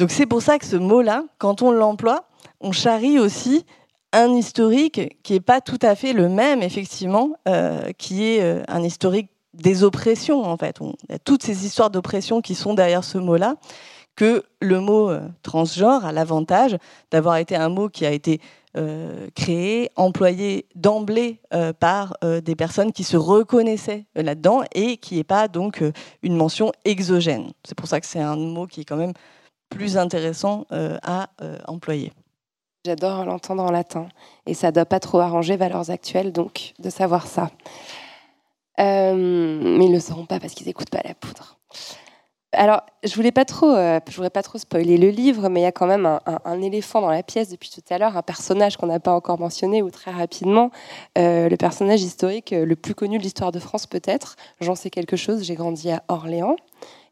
Donc c'est pour ça que ce mot-là, quand on l'emploie, on charrie aussi un historique qui n'est pas tout à fait le même, effectivement, euh, qui est euh, un historique des oppressions, en fait. On, a toutes ces histoires d'oppression qui sont derrière ce mot-là, que le mot euh, transgenre a l'avantage d'avoir été un mot qui a été euh, créé, employé d'emblée euh, par euh, des personnes qui se reconnaissaient là-dedans et qui n'est pas donc une mention exogène. C'est pour ça que c'est un mot qui est quand même plus intéressant à employer. J'adore l'entendre en latin et ça ne doit pas trop arranger valeurs actuelles, donc de savoir ça. mais ils ne le sauront pas parce qu'ils n'écoutent pas la poudre. Alors, je voulais pas trop, euh, je pas trop spoiler le livre, mais il y a quand même un, éléphant dans la pièce depuis tout à l'heure, un personnage qu'on n'a pas encore mentionné ou très rapidement, euh, le personnage historique le plus connu de l'histoire de France peut-être. J'en sais quelque chose. J'ai grandi à Orléans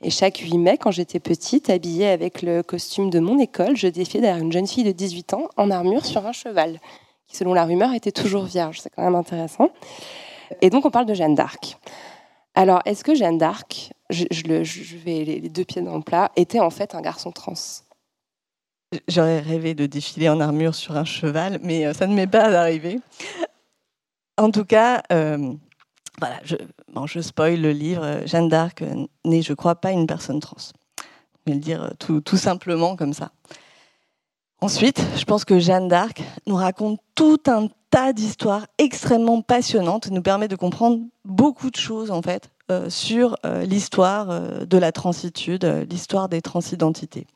et chaque 8 mai, quand j'étais petite, habillée avec le costume de mon école, je défiais derrière une jeune fille de 18 ans en armure sur un cheval, qui selon la rumeur était toujours vierge. C'est quand même intéressant. Et donc on parle de Jeanne d'Arc. Alors, est-ce que Jeanne d'Arc, je, vais les deux pieds dans le plat, était en fait un garçon trans J'aurais rêvé de défiler en armure sur un cheval, mais euh, ça ne m'est pas arrivé. En tout cas, euh, je, bon, je spoil le livre. Jeanne d'Arc n'est, je crois, pas une personne trans. Je vais le dire tout simplement comme ça. Ensuite, je pense que Jeanne d'Arc nous raconte tout un tas d'histoires extrêmement passionnantes, nous permet de comprendre beaucoup de choses en fait euh, sur euh, l'histoire euh, de la transitude, l'histoire des transidentités.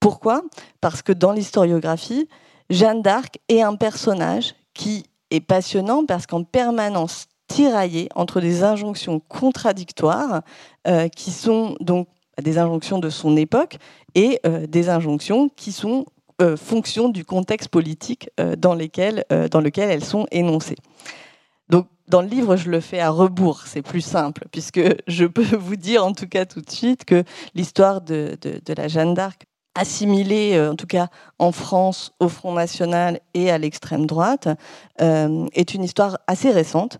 Pourquoi? Parce que dans l'historiographie, Jeanne d'Arc est un personnage qui est passionnant parce qu'en permanence tiraillé entre des injonctions contradictoires qui sont donc des injonctions de son époque et des injonctions qui sont euh, fonction du contexte politique euh, dans, lesquels, euh, dans lequel elles sont énoncées. Donc, dans le livre, je le fais à rebours, c'est plus simple, puisque je peux vous dire en tout cas tout de suite que l'histoire de, de, la Jeanne d'Arc assimilée, en tout cas en France, au Front National et à l'extrême droite, est une histoire assez récente.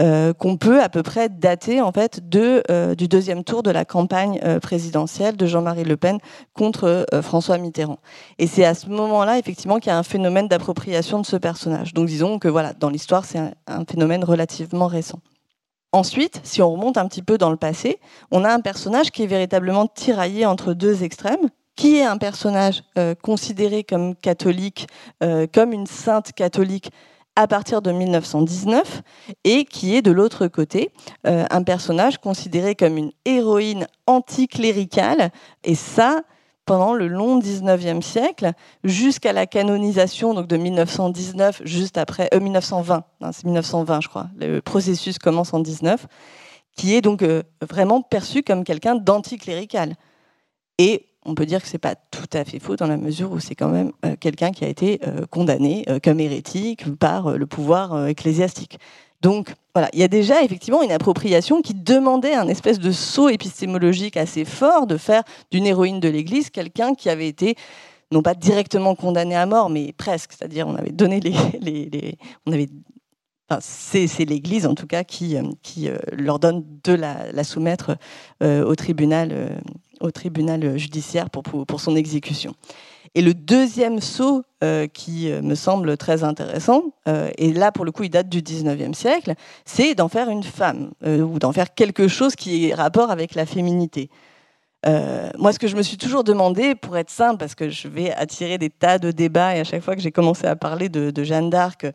Euh, qu'on peut à peu près dater en fait de, euh, du deuxième tour de la campagne euh, présidentielle de Jean-Marie Le Pen contre François Mitterrand. Et c'est à ce moment-là effectivement qu'il y a un phénomène d'appropriation de ce personnage. Donc disons que voilà, dans l'histoire, c'est un, phénomène relativement récent. Ensuite, si on remonte un petit peu dans le passé, on a un personnage qui est véritablement tiraillé entre deux extrêmes, qui est un personnage considéré comme catholique, comme une sainte catholique, à partir de 1919 et qui est de l'autre côté euh, un personnage considéré comme une héroïne anticléricale et ça pendant le long 19e siècle jusqu'à la canonisation donc de 1919 juste après 1920 euh, c'est 1920 je crois le processus commence en 19 qui est donc euh, vraiment perçu comme quelqu'un d'anticlérical. Et on peut dire que c'est pas tout à fait faux dans la mesure où c'est quand même euh, quelqu'un qui a été euh, condamné euh, comme hérétique par le pouvoir ecclésiastique. Donc voilà, il y a déjà effectivement une appropriation qui demandait un espèce de saut épistémologique assez fort de faire d'une héroïne de l'Église quelqu'un qui avait été non pas directement condamné à mort, mais presque. C'est-à-dire, on avait donné les, on avait c'est l'Église en tout cas qui, leur donne de la soumettre au tribunal au tribunal judiciaire pour, pour, son exécution. Et le deuxième saut euh, qui euh, me semble très intéressant, euh, et là pour le coup il date du 19e siècle, c'est d'en faire une femme, ou d'en faire quelque chose qui ait rapport avec la féminité. moi, ce que je me suis toujours demandé, pour être simple, parce que je vais attirer des tas de débats, et à chaque fois que j'ai commencé à parler de Jeanne d'Arc,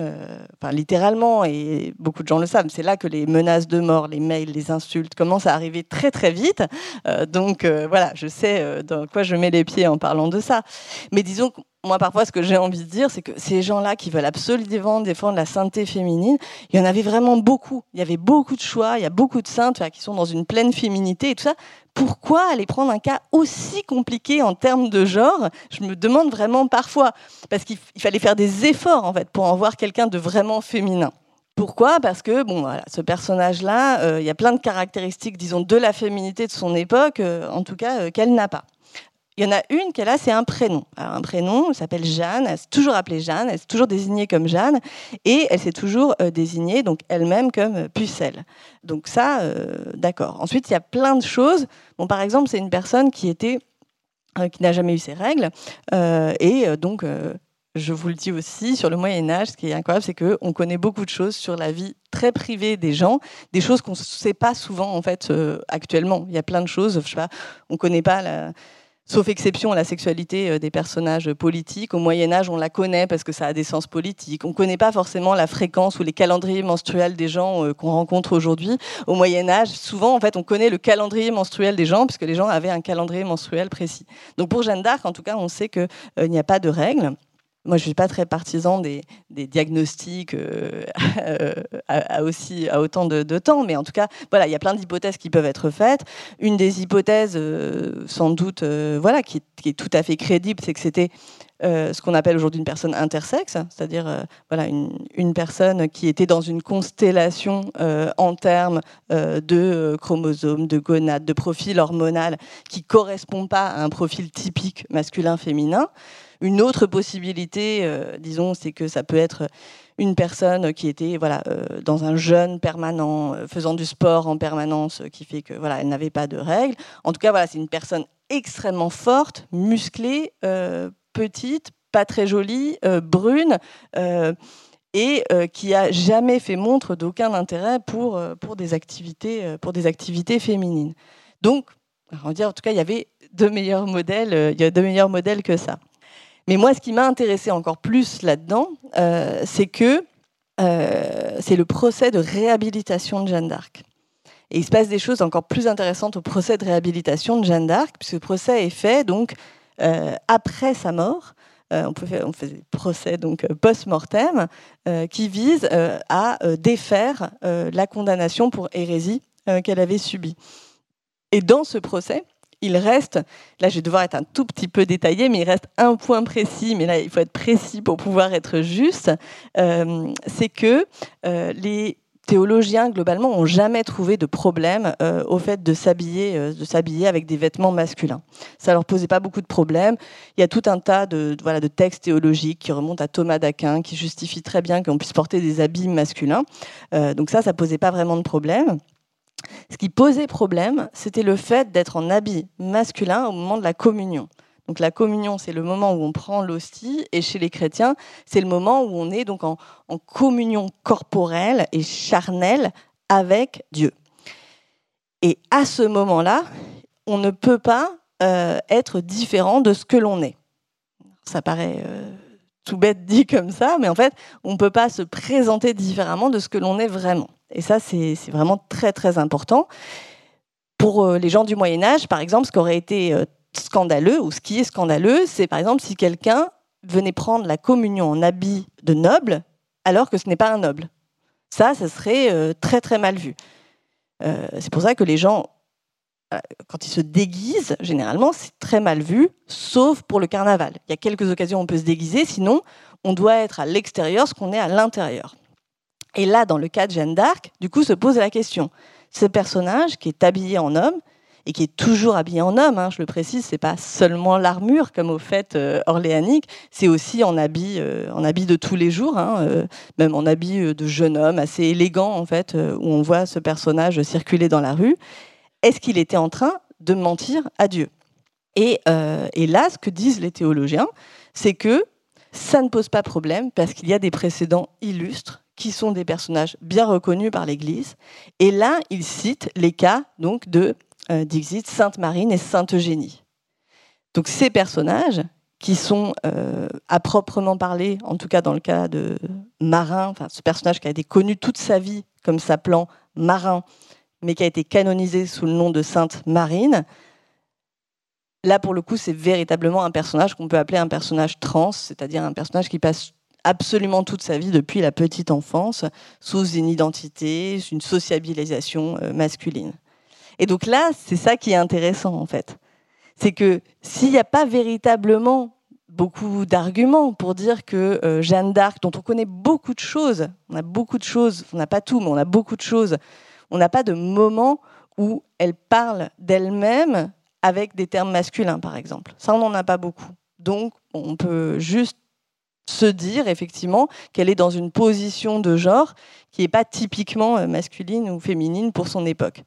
euh, enfin, littéralement, et beaucoup de gens le savent, c'est là que les menaces de mort, les mails, les insultes commencent à arriver très très vite. Euh, donc euh, voilà, je sais dans quoi je mets les pieds en parlant de ça. Mais disons moi, parfois, ce que j'ai envie de dire, c'est que ces gens-là qui veulent absolument défendre la sainteté féminine, il y en avait vraiment beaucoup. Il y avait beaucoup de choix, il y a beaucoup de saintes qui sont dans une pleine féminité et tout ça. Pourquoi aller prendre un cas aussi compliqué en termes de genre? Je me demande vraiment parfois, parce qu'il fallait faire des efforts en fait pour en voir quelqu'un de vraiment féminin. Pourquoi? Parce que bon, voilà, ce personnage-là, euh, il y a plein de caractéristiques, disons, de la féminité de son époque, euh, en tout cas, euh, qu'elle n'a pas. Il y en a une qu'elle a, c'est un prénom. un prénom, elle s'appelle Jeanne, elle s'est toujours appelée Jeanne, elle s'est toujours désignée comme Jeanne, et elle s'est toujours euh, désignée donc elle-même comme euh, Pucelle. Donc ça, euh, d'accord. Ensuite, il y a plein de choses. Bon, par exemple, c'est une personne qui était, qui n'a jamais eu ses règles, et donc je vous le dis aussi, sur le Moyen Âge, ce qui est incroyable, c'est qu'on connaît beaucoup de choses sur la vie très privée des gens, des choses qu'on ne sait pas souvent en fait actuellement. Il y a plein de choses, je sais pas, on ne connaît pas la, Sauf exception à la sexualité euh, des personnages politiques. Au Moyen Âge, on la connaît parce que ça a des sens politiques. On ne connaît pas forcément la fréquence ou les calendriers menstruels des gens euh, qu'on rencontre aujourd'hui. Au Moyen Âge, souvent, en fait, on connaît le calendrier menstruel des gens puisque les gens avaient un calendrier menstruel précis. Donc pour Jeanne d'Arc, en tout cas, on sait qu'il euh, n'y a pas de règles. Moi, je ne suis pas très partisan des, diagnostics euh, à, aussi, à autant de, temps, mais en tout cas, voilà, il y a plein d'hypothèses qui peuvent être faites. Une des hypothèses, euh, sans doute, euh, voilà, qui, est tout à fait crédible, c'est que c'était ce qu'on appelle aujourd'hui une personne intersexe, c'est-à-dire voilà, une, personne qui était dans une constellation en termes de chromosomes, de gonades, de profil hormonal qui correspond pas à un profil typique masculin-féminin. Une autre possibilité, euh, disons, c'est que ça peut être une personne qui était voilà euh, dans un jeûne permanent, euh, faisant du sport en permanence, qui fait que voilà, elle n'avait pas de règles. En tout cas, voilà, c'est une personne extrêmement forte, musclée, petite, pas très jolie, brune et qui a jamais fait montre d'aucun intérêt pour, pour, des activités, féminines. Donc, on va dire, en tout cas, il y avait de meilleurs modèles, il y a de meilleurs modèles que ça. Mais moi, ce qui m'a intéressé encore plus là-dedans, euh, c'est que euh, c'est le procès de réhabilitation de Jeanne d'Arc. Et il se passe des choses encore plus intéressantes au procès de réhabilitation de Jeanne d'Arc, puisque le procès est fait donc euh, après sa mort. on, on fait des procès post-mortem qui vise à défaire la condamnation pour hérésie qu'elle avait subie. Et dans ce procès, il reste, là je vais devoir être un tout petit peu détaillé, mais il reste un point précis, mais là il faut être précis pour pouvoir être juste, euh, c'est que euh, les théologiens globalement ont jamais trouvé de problème euh, au fait de s'habiller, de s'habiller avec des vêtements masculins. Ça leur posait pas beaucoup de problèmes. Il y a tout un tas de, voilà de textes théologiques qui remontent à Thomas d'Aquin, qui justifient très bien qu'on puisse porter des habits masculins. Donc ça, ça posait pas vraiment de problème. Ce qui posait problème, c'était le fait d'être en habit masculin au moment de la communion. Donc la communion, c'est le moment où on prend l'hostie, et chez les chrétiens, c'est le moment où on est donc en, communion corporelle et charnelle avec Dieu. Et à ce moment-là, on ne peut pas euh, être différent de ce que l'on est. Ça paraît euh, tout bête dit comme ça, mais en fait, on ne peut pas se présenter différemment de ce que l'on est vraiment. Et ça, c'est vraiment très très important. Pour euh, les gens du Moyen Âge, par exemple, ce qui aurait été scandaleux, ou ce qui est scandaleux, c'est par exemple si quelqu'un venait prendre la communion en habit de noble alors que ce n'est pas un noble. Ça, ça serait euh, très très mal vu. Euh, c'est pour ça que les gens, euh, quand ils se déguisent, généralement, c'est très mal vu, sauf pour le carnaval. Il y a quelques occasions où on peut se déguiser, sinon on doit être à l'extérieur ce qu'on est à l'intérieur. Et là, dans le cas de Jeanne d'Arc, du coup, se pose la question. Ce personnage qui est habillé en homme, et qui est toujours habillé en homme. Hein, je le précise, c'est pas seulement l'armure comme au fait euh, orléanique, c'est aussi en habit, euh, en habit de tous les jours, hein, euh, même en habit de jeune homme, assez élégant en fait, où on voit ce personnage circuler dans la rue. Est-ce qu'il était en train de mentir à Dieu? Et, et là, ce que disent les théologiens, c'est que ça ne pose pas problème parce qu'il y a des précédents illustres qui sont des personnages bien reconnus par l'Église. Et là, ils citent les cas donc de euh, Dixit, Sainte Marine et Sainte Eugénie. Donc ces personnages qui sont euh, à proprement parler, en tout cas dans le cas de Marin, enfin ce personnage qui a été connu toute sa vie comme s'appelant Marin, mais qui a été canonisé sous le nom de Sainte Marine. Là, pour le coup, c'est véritablement un personnage qu'on peut appeler un personnage trans, c'est-à-dire un personnage qui passe absolument toute sa vie depuis la petite enfance sous une identité, une sociabilisation euh, masculine. Et donc là, c'est ça qui est intéressant en fait. C'est que s'il n'y a pas véritablement beaucoup d'arguments pour dire que euh, Jeanne d'Arc, dont on connaît beaucoup de choses, on a beaucoup de choses, on n'a pas tout, mais on a beaucoup de choses, on n'a pas de moment où elle parle d'elle-même avec des termes masculins, par exemple. Ça, on n'en a pas beaucoup. Donc, on peut juste se dire effectivement qu'elle est dans une position de genre qui n'est pas typiquement euh, masculine ou féminine pour son époque.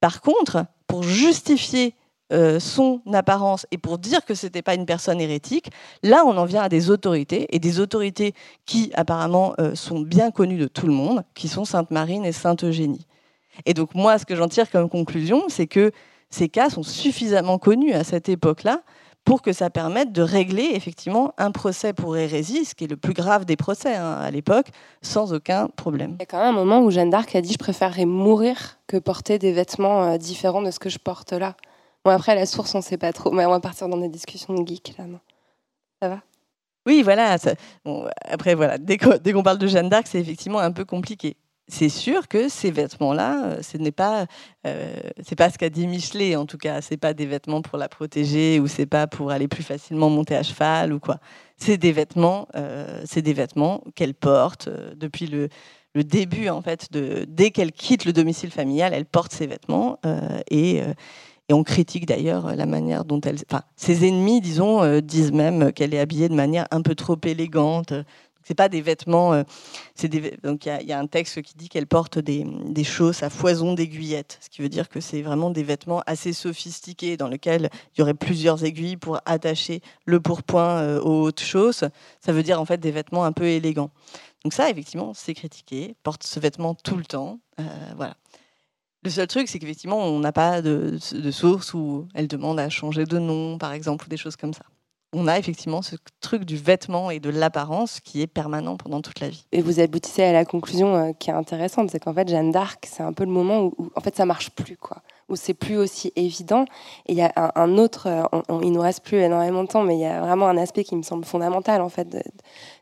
Par contre, pour justifier euh, son apparence et pour dire que ce n'était pas une personne hérétique, là on en vient à des autorités, et des autorités qui apparemment euh, sont bien connues de tout le monde, qui sont Sainte Marine et Sainte Eugénie. Et donc moi, ce que j'en tire comme conclusion, c'est que ces cas sont suffisamment connus à cette époque-là pour que ça permette de régler effectivement un procès pour hérésie, ce qui est le plus grave des procès hein, à l'époque, sans aucun problème. Il y a quand même un moment où Jeanne d'Arc a dit je préférerais mourir que porter des vêtements euh, différents de ce que je porte là. Bon après la source on sait pas trop, mais on va partir dans des discussions de geeks là, non? Ça va? Oui, voilà. après, voilà, dès qu'on parle de Jeanne d'Arc, c'est effectivement un peu compliqué c'est sûr que ces vêtements-là, euh, ce n'est pas, euh, c'est pas ce qu'a dit Michelet en tout cas. C'est pas des vêtements pour la protéger ou c'est pas pour aller plus facilement monter à cheval ou quoi. C'est des vêtements, euh, c'est des vêtements qu'elle porte depuis le, début en fait. Dès qu'elle quitte le domicile familial, elle porte ces vêtements et, et on critique d'ailleurs la manière dont elle, enfin, ses ennemis, disons, disent même qu'elle est habillée de manière un peu trop élégante c'est pas des vêtements. Euh, donc il y, a un texte qui dit qu'elle porte des, des chausses à foison d'aiguillettes, ce qui veut dire que c'est vraiment des vêtements assez sophistiqués dans lesquels il y aurait plusieurs aiguilles pour attacher le pourpoint euh, aux hautes chausses. Ça veut dire en fait des vêtements un peu élégants. Donc ça, effectivement, c'est critiqué. Porte ce vêtement tout le temps. Euh, voilà. Le seul truc, c'est qu'effectivement, on n'a pas de, de source où elle demande à changer de nom, par exemple, ou des choses comme ça on a effectivement ce truc du vêtement et de l'apparence qui est permanent pendant toute la vie. Et vous aboutissez à la conclusion euh, qui est intéressante, c'est qu'en fait Jeanne d'Arc, c'est un peu le moment où, en fait ça marche plus quoi, où c'est plus aussi évident. Et il y a un, autre, euh, il nous reste plus énormément de temps, mais il y a vraiment un aspect qui me semble fondamental en fait,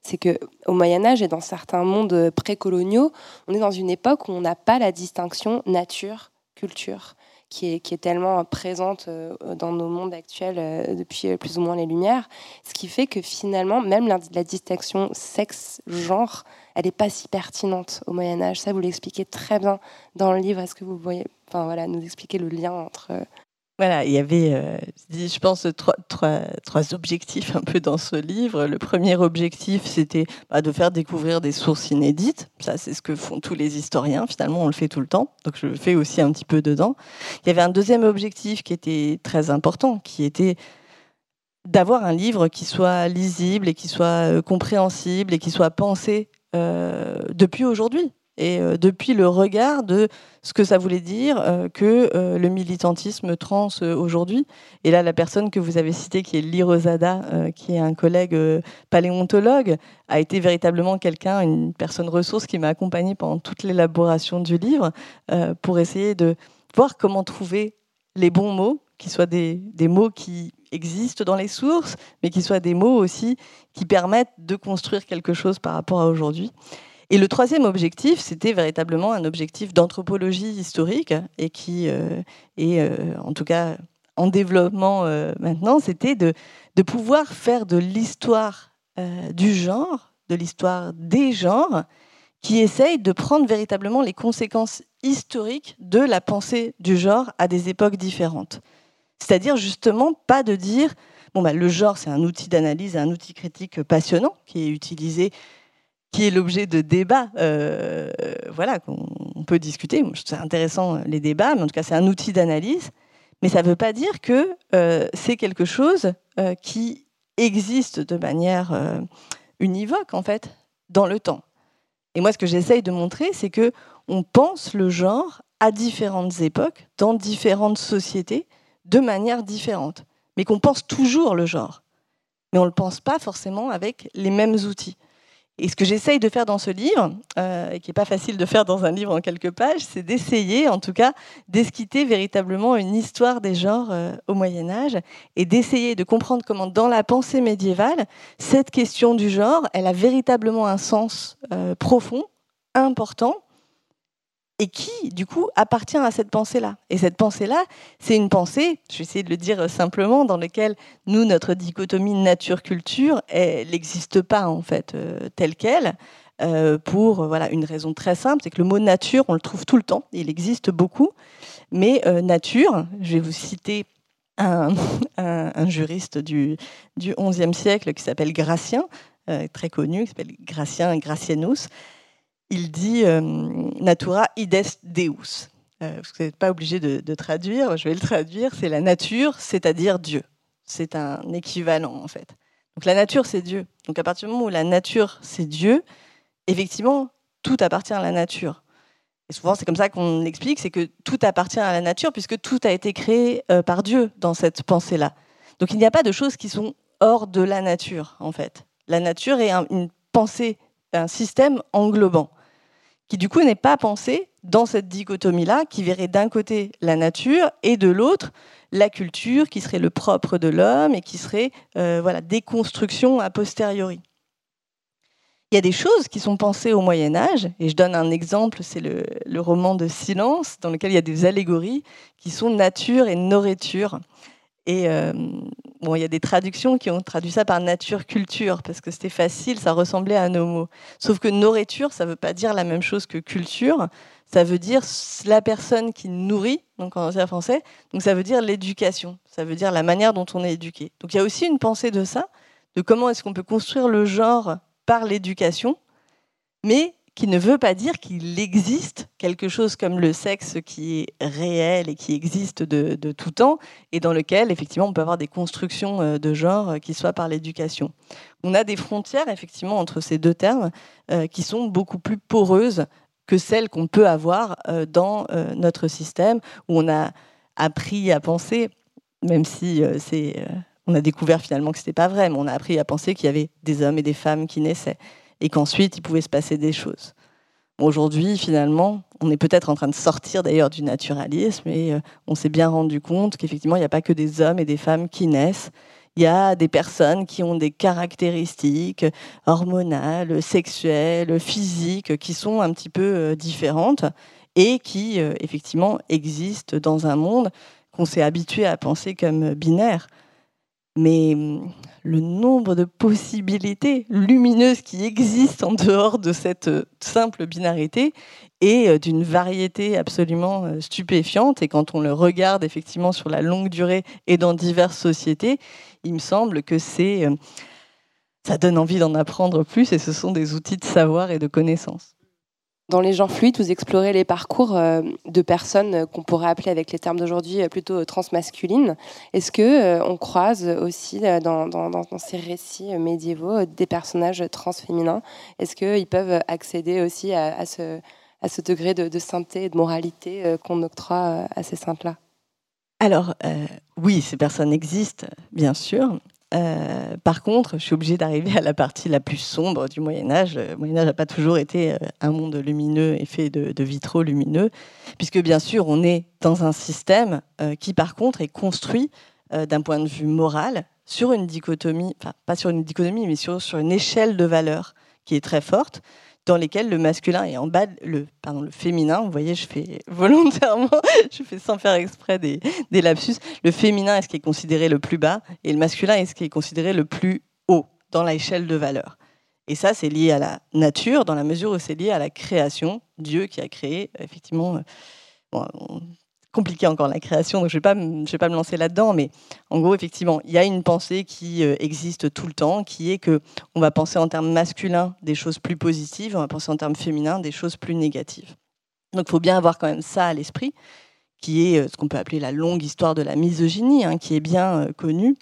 c'est que au Moyen Âge et dans certains mondes précoloniaux, on est dans une époque où on n'a pas la distinction nature culture qui est, tellement présente dans nos mondes actuels depuis plus ou moins les Lumières, ce qui fait que finalement, même la, la distinction sexe-genre, elle n'est pas si pertinente au Moyen Âge. Ça, vous l'expliquez très bien dans le livre. Est-ce que vous voyez, enfin voilà, nous expliquer le lien entre voilà, il y avait, euh, je pense, trois, trois, trois, objectifs un peu dans ce livre. Le premier objectif, c'était bah, de faire découvrir des sources inédites. Ça, c'est ce que font tous les historiens. Finalement, on le fait tout le temps. Donc, je le fais aussi un petit peu dedans. Il y avait un deuxième objectif qui était très important, qui était d'avoir un livre qui soit lisible et qui soit euh, compréhensible et qui soit pensé euh, depuis aujourd'hui et euh, depuis le regard de ce que ça voulait dire euh, que euh, le militantisme trans aujourd'hui. Et là, la personne que vous avez citée, qui est Lirozada, qui est un collègue paléontologue, a été véritablement quelqu'un, une personne ressource qui m'a accompagnée pendant toute l'élaboration du livre pour essayer de voir comment trouver les bons mots, qui soient des mots qui existent dans les sources, mais qui soient des mots aussi qui permettent de construire quelque chose par rapport à aujourd'hui. Et le troisième objectif, c'était véritablement un objectif d'anthropologie historique et qui euh, est euh, en tout cas en développement euh, maintenant, c'était de, pouvoir faire de l'histoire du genre, de l'histoire des genres, qui essaye de prendre véritablement les conséquences historiques de la pensée du genre à des époques différentes. C'est-à-dire justement pas de dire, bon, bah, le genre c'est un outil d'analyse, un outil critique passionnant qui est utilisé qui est l'objet de débats, euh, voilà, qu'on peut discuter. C'est intéressant les débats, mais en tout cas c'est un outil d'analyse. Mais ça ne veut pas dire que euh, c'est quelque chose euh, qui existe de manière univoque en fait dans le temps. Et moi, ce que j'essaye de montrer, c'est que on pense le genre à différentes époques, dans différentes sociétés, de manière différente, mais qu'on pense toujours le genre. Mais on ne le pense pas forcément avec les mêmes outils. Et ce que j'essaye de faire dans ce livre, euh, et qui n'est pas facile de faire dans un livre en quelques pages, c'est d'essayer, en tout cas, d'esquiter véritablement une histoire des genres euh, au Moyen Âge, et d'essayer de comprendre comment, dans la pensée médiévale, cette question du genre, elle a véritablement un sens euh, profond, important, et qui, du coup, appartient à cette pensée-là? Et cette pensée-là, c'est une pensée, je vais essayer de le dire simplement, dans laquelle nous, notre dichotomie nature-culture, elle n'existe pas, en fait, euh, telle qu'elle, euh, pour voilà, une raison très simple, c'est que le mot nature, on le trouve tout le temps, il existe beaucoup, mais euh, nature, je vais vous citer un, juriste du, du XIe siècle qui s'appelle Gratien, très connu, qui s'appelle Gratien Gracianus, il dit euh, Natura ides Deus. Euh, vous n'êtes pas obligé de, traduire, je vais le traduire, c'est la nature, c'est-à-dire Dieu. C'est un équivalent en fait. Donc la nature, c'est Dieu. Donc à partir du moment où la nature, c'est Dieu, effectivement, tout appartient à la nature. Et souvent, c'est comme ça qu'on explique, c'est que tout appartient à la nature puisque tout a été créé euh, par Dieu dans cette pensée-là. Donc il n'y a pas de choses qui sont hors de la nature, en fait. La nature est une pensée, un système englobant qui du coup n'est pas pensé dans cette dichotomie-là, qui verrait d'un côté la nature et de l'autre la culture, qui serait le propre de l'homme et qui serait euh, voilà, des constructions a posteriori. Il y a des choses qui sont pensées au Moyen Âge, et je donne un exemple, c'est le, roman de Silence, dans lequel il y a des allégories qui sont nature et nourriture. Et euh, bon, il y a des traductions qui ont traduit ça par nature-culture, parce que c'était facile, ça ressemblait à nos mots. Sauf que nourriture, ça ne veut pas dire la même chose que culture. Ça veut dire la personne qui nourrit, donc en ancien français. Donc ça veut dire l'éducation, ça veut dire la manière dont on est éduqué. Donc il y a aussi une pensée de ça, de comment est-ce qu'on peut construire le genre par l'éducation, mais qui ne veut pas dire qu'il existe quelque chose comme le sexe qui est réel et qui existe de, tout temps, et dans lequel, effectivement, on peut avoir des constructions euh, de genre euh, qui soient par l'éducation. On a des frontières, effectivement, entre ces deux termes euh, qui sont beaucoup plus poreuses que celles qu'on peut avoir dans notre système, où on a appris à penser, même si c'est... on a découvert finalement que ce n'était pas vrai, mais on a appris à penser qu'il y avait des hommes et des femmes qui naissaient et qu'ensuite il pouvait se passer des choses. Aujourd'hui, finalement, on est peut-être en train de sortir d'ailleurs du naturalisme et euh, on s'est bien rendu compte qu'effectivement, il n'y a pas que des hommes et des femmes qui naissent. Il y a des personnes qui ont des caractéristiques hormonales, sexuelles, physiques, qui sont un petit peu euh, différentes et qui, effectivement, existe dans un monde qu'on s'est habitué à penser comme binaire. Mais hum, le nombre de possibilités lumineuses qui existent en dehors de cette simple binarité est d'une variété absolument stupéfiante. Et quand on le regarde effectivement sur la longue durée et dans diverses sociétés, il me semble que c'est ça donne envie d'en apprendre plus et ce sont des outils de savoir et de connaissance. Dans les genres fluides, vous explorez les parcours euh, de personnes qu'on pourrait appeler avec les termes d'aujourd'hui euh, plutôt transmasculines. Est-ce que euh, on croise aussi dans, ces récits médiévaux des personnages transféminins? Est-ce qu'ils peuvent accéder aussi à, ce, degré de, de, sainteté et de moralité qu'on octroie à ces saintes-là? Alors, oui, ces personnes existent, bien sûr. Euh, par contre, je suis obligée d'arriver à la partie la plus sombre du Moyen Âge. Le Moyen Âge n'a pas toujours été euh, un monde lumineux et fait de, vitraux lumineux, puisque bien sûr, on est dans un système euh, qui, par contre, est construit d'un point de vue moral sur une dichotomie, enfin pas sur une dichotomie, mais sur, sur une échelle de valeurs qui est très forte dans lesquels le masculin est en bas, le, pardon, le féminin, vous voyez, je fais volontairement, je fais sans faire exprès des, des lapsus, le féminin est ce qui est considéré le plus bas et le masculin est ce qui est considéré le plus haut dans l'échelle de valeur. Et ça, c'est lié à la nature, dans la mesure où c'est lié à la création, Dieu qui a créé, effectivement, euh, compliqué encore la création, donc je ne vais, pas, me lancer là-dedans, mais en gros, effectivement, il y a une pensée qui euh, existe tout le temps, qui est que on va penser en termes masculins des choses plus positives, on va penser en termes féminins des choses plus négatives. Donc il faut bien avoir quand même ça à l'esprit, qui est euh, ce qu'on peut appeler la longue histoire de la misogynie, hein, qui est bien euh, connue,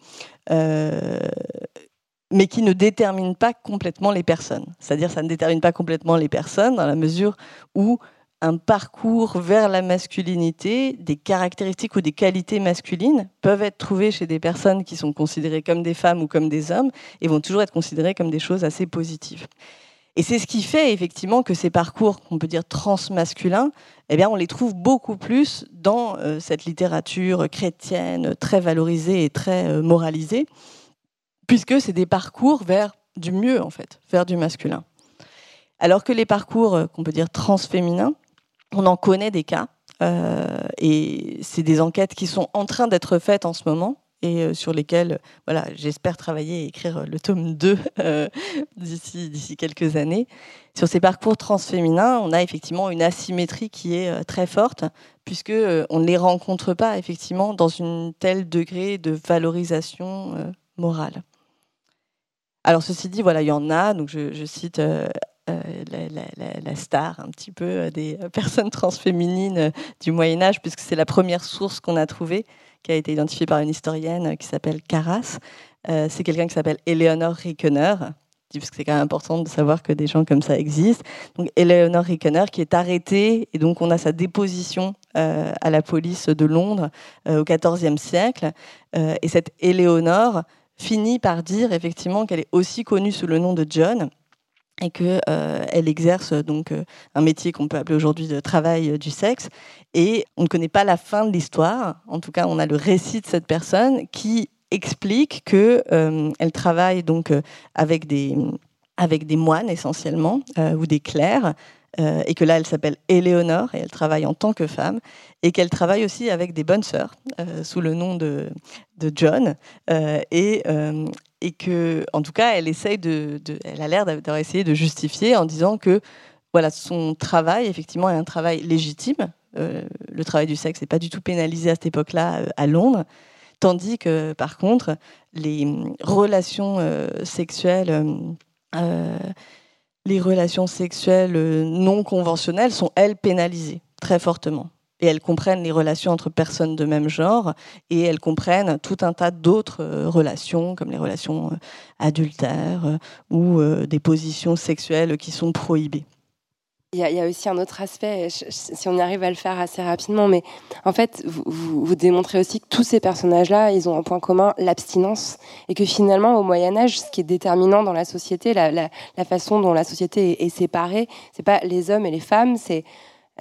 mais qui ne détermine pas complètement les personnes. C'est-à-dire ça ne détermine pas complètement les personnes dans la mesure où un parcours vers la masculinité, des caractéristiques ou des qualités masculines peuvent être trouvées chez des personnes qui sont considérées comme des femmes ou comme des hommes et vont toujours être considérées comme des choses assez positives. Et c'est ce qui fait effectivement que ces parcours qu'on peut dire transmasculins, eh bien, on les trouve beaucoup plus dans euh, cette littérature chrétienne très valorisée et très euh, moralisée, puisque c'est des parcours vers du mieux en fait, vers du masculin. Alors que les parcours euh, qu'on peut dire transféminins, on en connaît des cas. Euh, et c'est des enquêtes qui sont en train d'être faites en ce moment et euh, sur lesquelles voilà, j'espère travailler et écrire le tome 2 euh, d'ici, quelques années. Sur ces parcours transféminins, on a effectivement une asymétrie qui est très forte, puisque on ne les rencontre pas effectivement dans une telle degré de valorisation morale. Alors ceci dit, voilà, il y en a. Donc je cite euh, la, star un petit peu euh, des personnes transféminines euh, du Moyen Âge, puisque c'est la première source qu'on a trouvée, qui a été identifiée par une historienne qui s'appelle Caras. c'est quelqu'un qui s'appelle Eleanor Rickener, parce que c'est quand même important de savoir que des gens comme ça existent. Donc Eleanor Rickener qui est arrêtée et donc on a sa déposition à la police de Londres au XIVe siècle. et cette Eleanor finit par dire effectivement qu'elle est aussi connue sous le nom de John et qu'elle euh, exerce donc euh, un métier qu'on peut appeler aujourd'hui de travail euh, du sexe. Et on ne connaît pas la fin de l'histoire. En tout cas, on a le récit de cette personne qui explique que elle travaille donc avec des avec des moines essentiellement ou des clercs. et que là, elle s'appelle Éléonore et elle travaille en tant que femme, et qu'elle travaille aussi avec des bonnes sœurs sous le nom de, de John. et et que, en tout cas, elle essaye de, elle a l'air d'avoir essayé de justifier en disant que voilà, son travail, effectivement, est un travail légitime. Euh, le travail du sexe n'est pas du tout pénalisé à cette époque-là euh, à Londres, tandis que, par contre, les relations euh, sexuelles, les relations sexuelles non conventionnelles sont elles pénalisées très fortement et elles comprennent les relations entre personnes de même genre et elles comprennent tout un tas d'autres euh, relations comme les relations euh, adultères euh, ou des positions sexuelles qui sont prohibées. Il y, a, aussi un autre aspect, si on y arrive à le faire assez rapidement, mais en fait, vous, démontrez aussi que tous ces personnages-là, ils ont un point commun, l'abstinence, et que finalement, au Moyen Âge, ce qui est déterminant dans la société, la façon dont la société est, est séparée, c'est pas les hommes et les femmes, c'est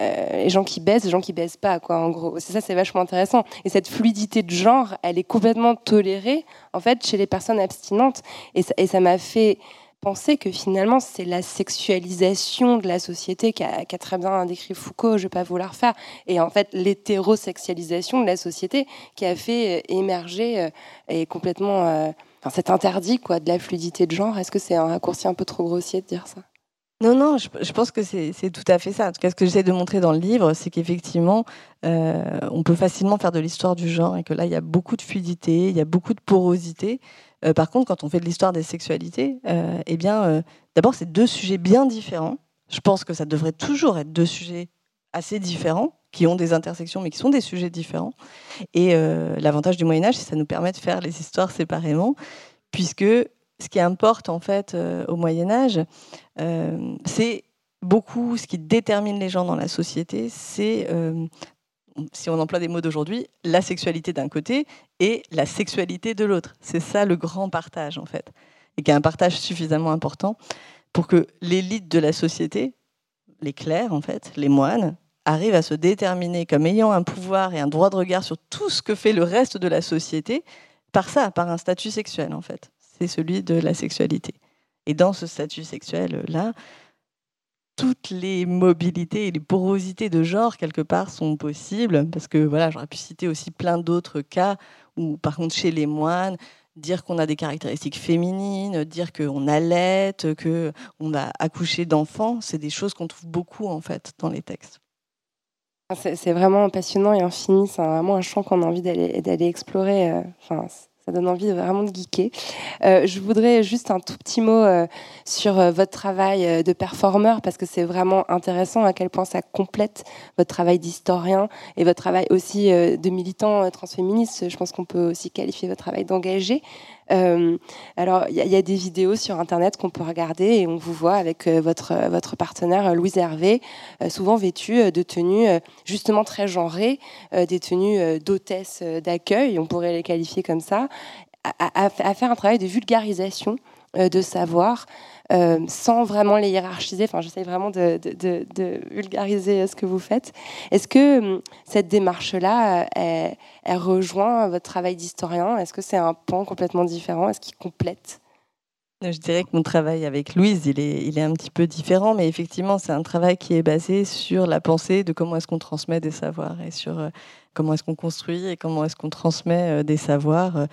euh, les gens qui baissent, les gens qui baissent pas, quoi, en gros. C'est ça, c'est vachement intéressant. Et cette fluidité de genre, elle est complètement tolérée, en fait, chez les personnes abstinentes. Et ça m'a fait penser que finalement c'est la sexualisation de la société qu'a très bien décrit Foucault, je vais pas vous la refaire, et en fait l'hétérosexualisation de la société qui a fait euh, émerger euh, et complètement euh, cet interdit quoi, de la fluidité de genre. Est-ce que c'est un raccourci un peu trop grossier de dire ça? Non, non, je, pense que c'est tout à fait ça. En tout cas, ce que j'essaie de montrer dans le livre, c'est qu'effectivement, on peut facilement faire de l'histoire du genre et que là, il y a beaucoup de fluidité, il y a beaucoup de porosité. Euh, par contre, quand on fait de l'histoire des sexualités, euh, eh bien, euh, d'abord, c'est deux sujets bien différents. Je pense que ça devrait toujours être deux sujets assez différents, qui ont des intersections, mais qui sont des sujets différents. Et l'avantage du Moyen Âge, c'est que ça nous permet de faire les histoires séparément, puisque ce qui importe en fait au Moyen Âge, c'est beaucoup ce qui détermine les gens dans la société, c'est si on emploie des mots d'aujourd'hui, la sexualité d'un côté et la sexualité de l'autre. C'est ça le grand partage, en fait. Et qu'il y a un partage suffisamment important pour que l'élite de la société, les clercs, en fait, les moines, arrivent à se déterminer comme ayant un pouvoir et un droit de regard sur tout ce que fait le reste de la société par ça, par un statut sexuel, en fait. C'est celui de la sexualité. Et dans ce statut sexuel-là, toutes les mobilités et les porosités de genre, quelque part, sont possibles. Parce que voilà, j'aurais pu citer aussi plein d'autres cas où, par contre, chez les moines, dire qu'on a des caractéristiques féminines, dire qu'on allait, qu'on a accouché d'enfants, c'est des choses qu'on trouve beaucoup, en fait, dans les textes. C'est vraiment passionnant et infini. C'est vraiment un champ qu'on a envie d'aller explorer. Euh, ça donne envie vraiment de geeker. Euh, je voudrais juste un tout petit mot euh, sur euh, votre travail de performeur, parce que c'est vraiment intéressant à quel point ça complète votre travail d'historien et votre travail aussi de militant transféministe. Je pense qu'on peut aussi qualifier votre travail d'engagé. Euh, alors, il y, a des vidéos sur Internet qu'on peut regarder et on vous voit avec euh, votre, votre partenaire euh, Louise Hervé, souvent vêtue de tenues justement très genrées, des tenues d'hôtesse d'accueil, on pourrait les qualifier comme ça, à, faire un travail de vulgarisation de savoir euh, sans vraiment les hiérarchiser. Enfin, j'essaie vraiment de, vulgariser euh, ce que vous faites. Est-ce que hum, cette démarche-là, euh, elle, elle, rejoint votre travail d'historien? Est-ce que c'est un pan complètement différent? Est-ce qu'il complète? Je dirais que mon travail avec Louise, il est, il est un petit peu différent, mais effectivement, c'est un travail qui est basé sur la pensée de comment est-ce qu'on transmet des savoirs et sur comment est-ce qu'on construit et comment est-ce qu'on transmet des savoirs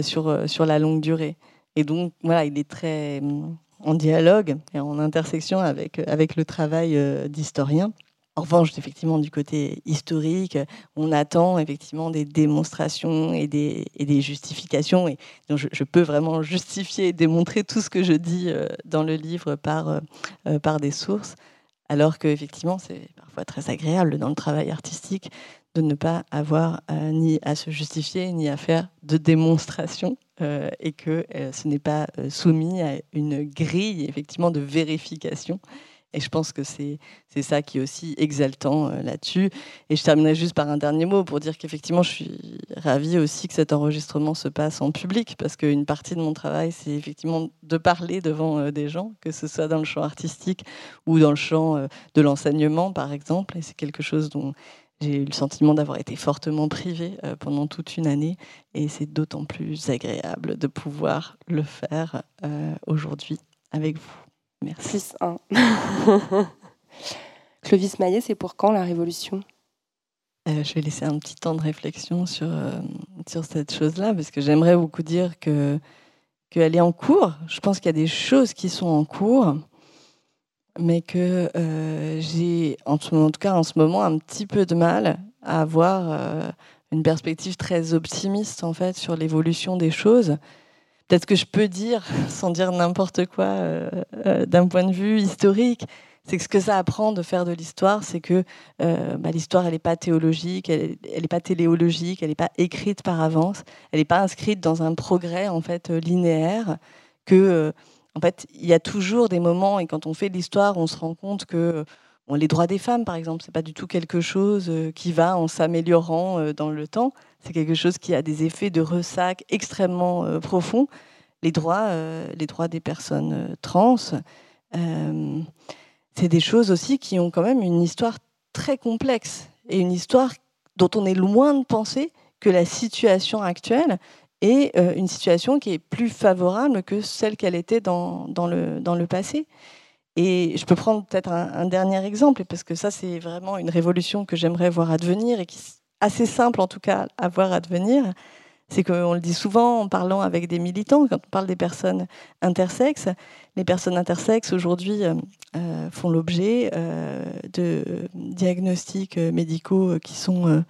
sur, sur la longue durée. Et donc, voilà, il est très, hum, en dialogue et en intersection avec, avec le travail euh, d'historien. En revanche, effectivement, du côté historique, on attend effectivement des démonstrations et des, et des justifications. Et donc je, peux vraiment justifier et démontrer tout ce que je dis euh, dans le livre par, euh, par des sources. Alors qu'effectivement, c'est parfois très agréable dans le travail artistique de ne pas avoir ni à se justifier, ni à faire de démonstration euh, et que euh, ce n'est pas euh, soumis à une grille effectivement de vérification. Et je pense que c'est ça qui est aussi exaltant là-dessus. Et je terminerai juste par un dernier mot pour dire qu'effectivement, je suis ravie aussi que cet enregistrement se passe en public, parce qu'une partie de mon travail, c'est effectivement de parler devant des gens, que ce soit dans le champ artistique ou dans le champ de l'enseignement, par exemple. Et c'est quelque chose dont j'ai eu le sentiment d'avoir été fortement privée euh, pendant toute une année et c'est d'autant plus agréable de pouvoir le faire euh, aujourd'hui avec vous. Merci. 1. Clovis Maillet, c'est pour quand la Révolution? Euh, Je vais laisser un petit temps de réflexion sur, sur cette chose-là parce que j'aimerais beaucoup dire que qu'elle est en cours. Je pense qu'il y a des choses qui sont en cours mais que euh, j'ai, en, tout cas en ce moment, un petit peu de mal à avoir euh, une perspective très optimiste en fait sur l'évolution des choses. Peut-être que je peux dire, sans dire n'importe quoi, euh, d'un point de vue historique, c'est que ce que ça apprend de faire de l'histoire, c'est que bah, l'histoire, elle n'est pas théologique, elle n'est pas téléologique, elle n'est pas écrite par avance, elle n'est pas inscrite dans un progrès en fait linéaire que en fait, il y a toujours des moments, et quand on fait l'histoire, on se rend compte que les droits des femmes, par exemple, c'est pas du tout quelque chose euh, qui va en s'améliorant euh, dans le temps. C'est quelque chose qui a des effets de ressac extrêmement euh, profonds. Les droits, les droits des personnes trans, c'est des choses aussi qui ont quand même une histoire très complexe et une histoire dont on est loin de penser que la situation actuelle et une situation qui est plus favorable que celle qu'elle était dans, dans, le, dans le passé. Et je peux prendre peut-être un, dernier exemple, parce que ça, c'est vraiment une révolution que j'aimerais voir advenir et qui est assez simple en tout cas à voir advenir. C'est qu'on le dit souvent en parlant avec des militants, quand on parle des personnes intersexes. Les personnes intersexes aujourd'hui euh, euh, font l'objet euh, de diagnostics médicaux qui sont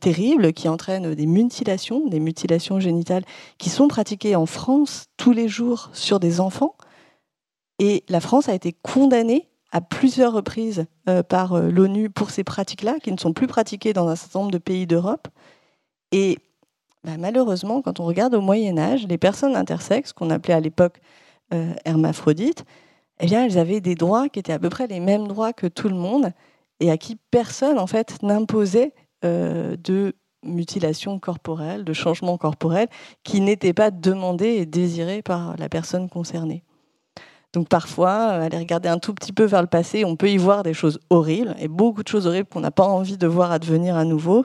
terribles, qui entraînent des mutilations, des mutilations génitales qui sont pratiquées en France tous les jours sur des enfants. Et la France a été condamnée à plusieurs reprises euh, par euh, l'ONU pour ces pratiques-là, qui ne sont plus pratiquées dans un certain nombre de pays d'Europe. Et bah, malheureusement, quand on regarde au Moyen Âge, les personnes intersexes, qu'on appelait à l'époque euh, hermaphrodites, eh bien, elles avaient des droits qui étaient à peu près les mêmes droits que tout le monde, et à qui personne, en fait, n'imposait de mutilation corporelle, de changement corporel, qui n'étaient pas demandés et désirés par la personne concernée. Donc parfois, euh, aller regarder un tout petit peu vers le passé, on peut y voir des choses horribles, et beaucoup de choses horribles qu'on n'a pas envie de voir advenir à nouveau,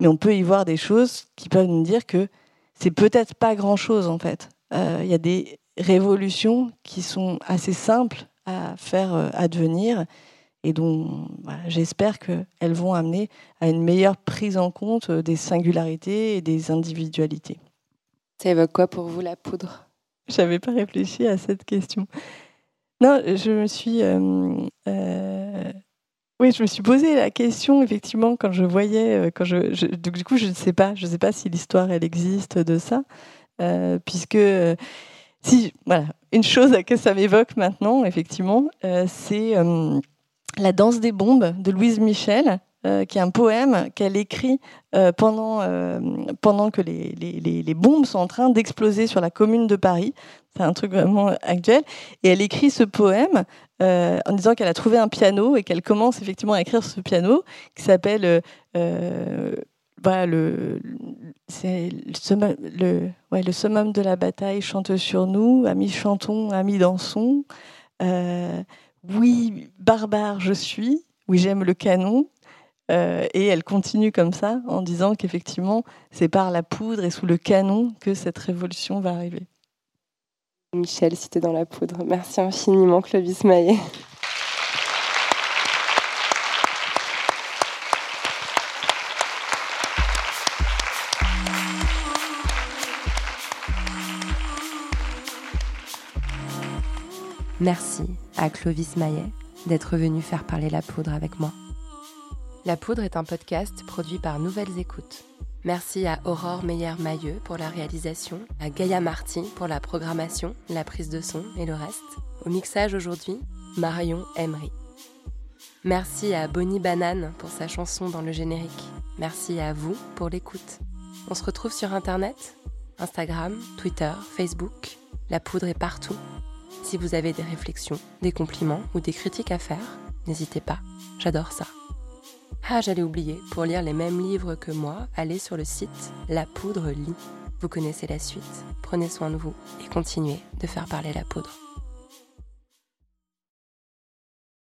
mais on peut y voir des choses qui peuvent nous dire que c'est peut-être pas grand-chose en fait. Euh, il y a des révolutions qui sont assez simples à faire euh, advenir et dont j'espère qu'elles vont amener à une meilleure prise en compte des singularités et des individualités. Ça évoque quoi pour vous la poudre? J'avais pas réfléchi à cette question. Non, je me suis. Euh, euh, oui, je me suis posé la question effectivement quand je voyais, euh, quand je, donc, du coup, je ne sais pas, je ne sais pas si l'histoire elle existe de ça, puisque si voilà, une chose que ça m'évoque maintenant, effectivement, c'est la danse des bombes de Louise Michel, euh, qui est un poème qu'elle écrit euh, pendant, euh, pendant que les, les, les, bombes sont en train d'exploser sur la commune de Paris. C'est un truc vraiment actuel. Et elle écrit ce poème en disant qu'elle a trouvé un piano et qu'elle commence effectivement à écrire ce piano qui s'appelle voilà, le, c'est le, le, ouais, le summum de la bataille chante sur nous, amis chantons, amis dansons. Oui, barbare je suis, oui, j'aime le canon, euh, et elle continue comme ça en disant qu'effectivement, c'est par la poudre et sous le canon que cette révolution va arriver. Michel, cité dans la poudre. Merci infiniment, Clovis Maillet. Merci à Clovis Maillet d'être venu faire parler la poudre avec moi. La Poudre est un podcast produit par Nouvelles Écoutes. Merci à Aurore Meyer-Mailleux pour la réalisation, à Gaïa Marty pour la programmation, la prise de son et le reste. Au mixage aujourd'hui, Marion Emery. Merci à Bonnie Banane pour sa chanson dans le générique. Merci à vous pour l'écoute. On se retrouve sur Internet, Instagram, Twitter, Facebook. La poudre est partout. Si vous avez des réflexions, des compliments ou des critiques à faire, n'hésitez pas. J'adore ça. Ah, j'allais oublier, pour lire les mêmes livres que moi, allez sur le site La Poudre Lit. Vous connaissez la suite. Prenez soin de vous et continuez de faire parler la poudre.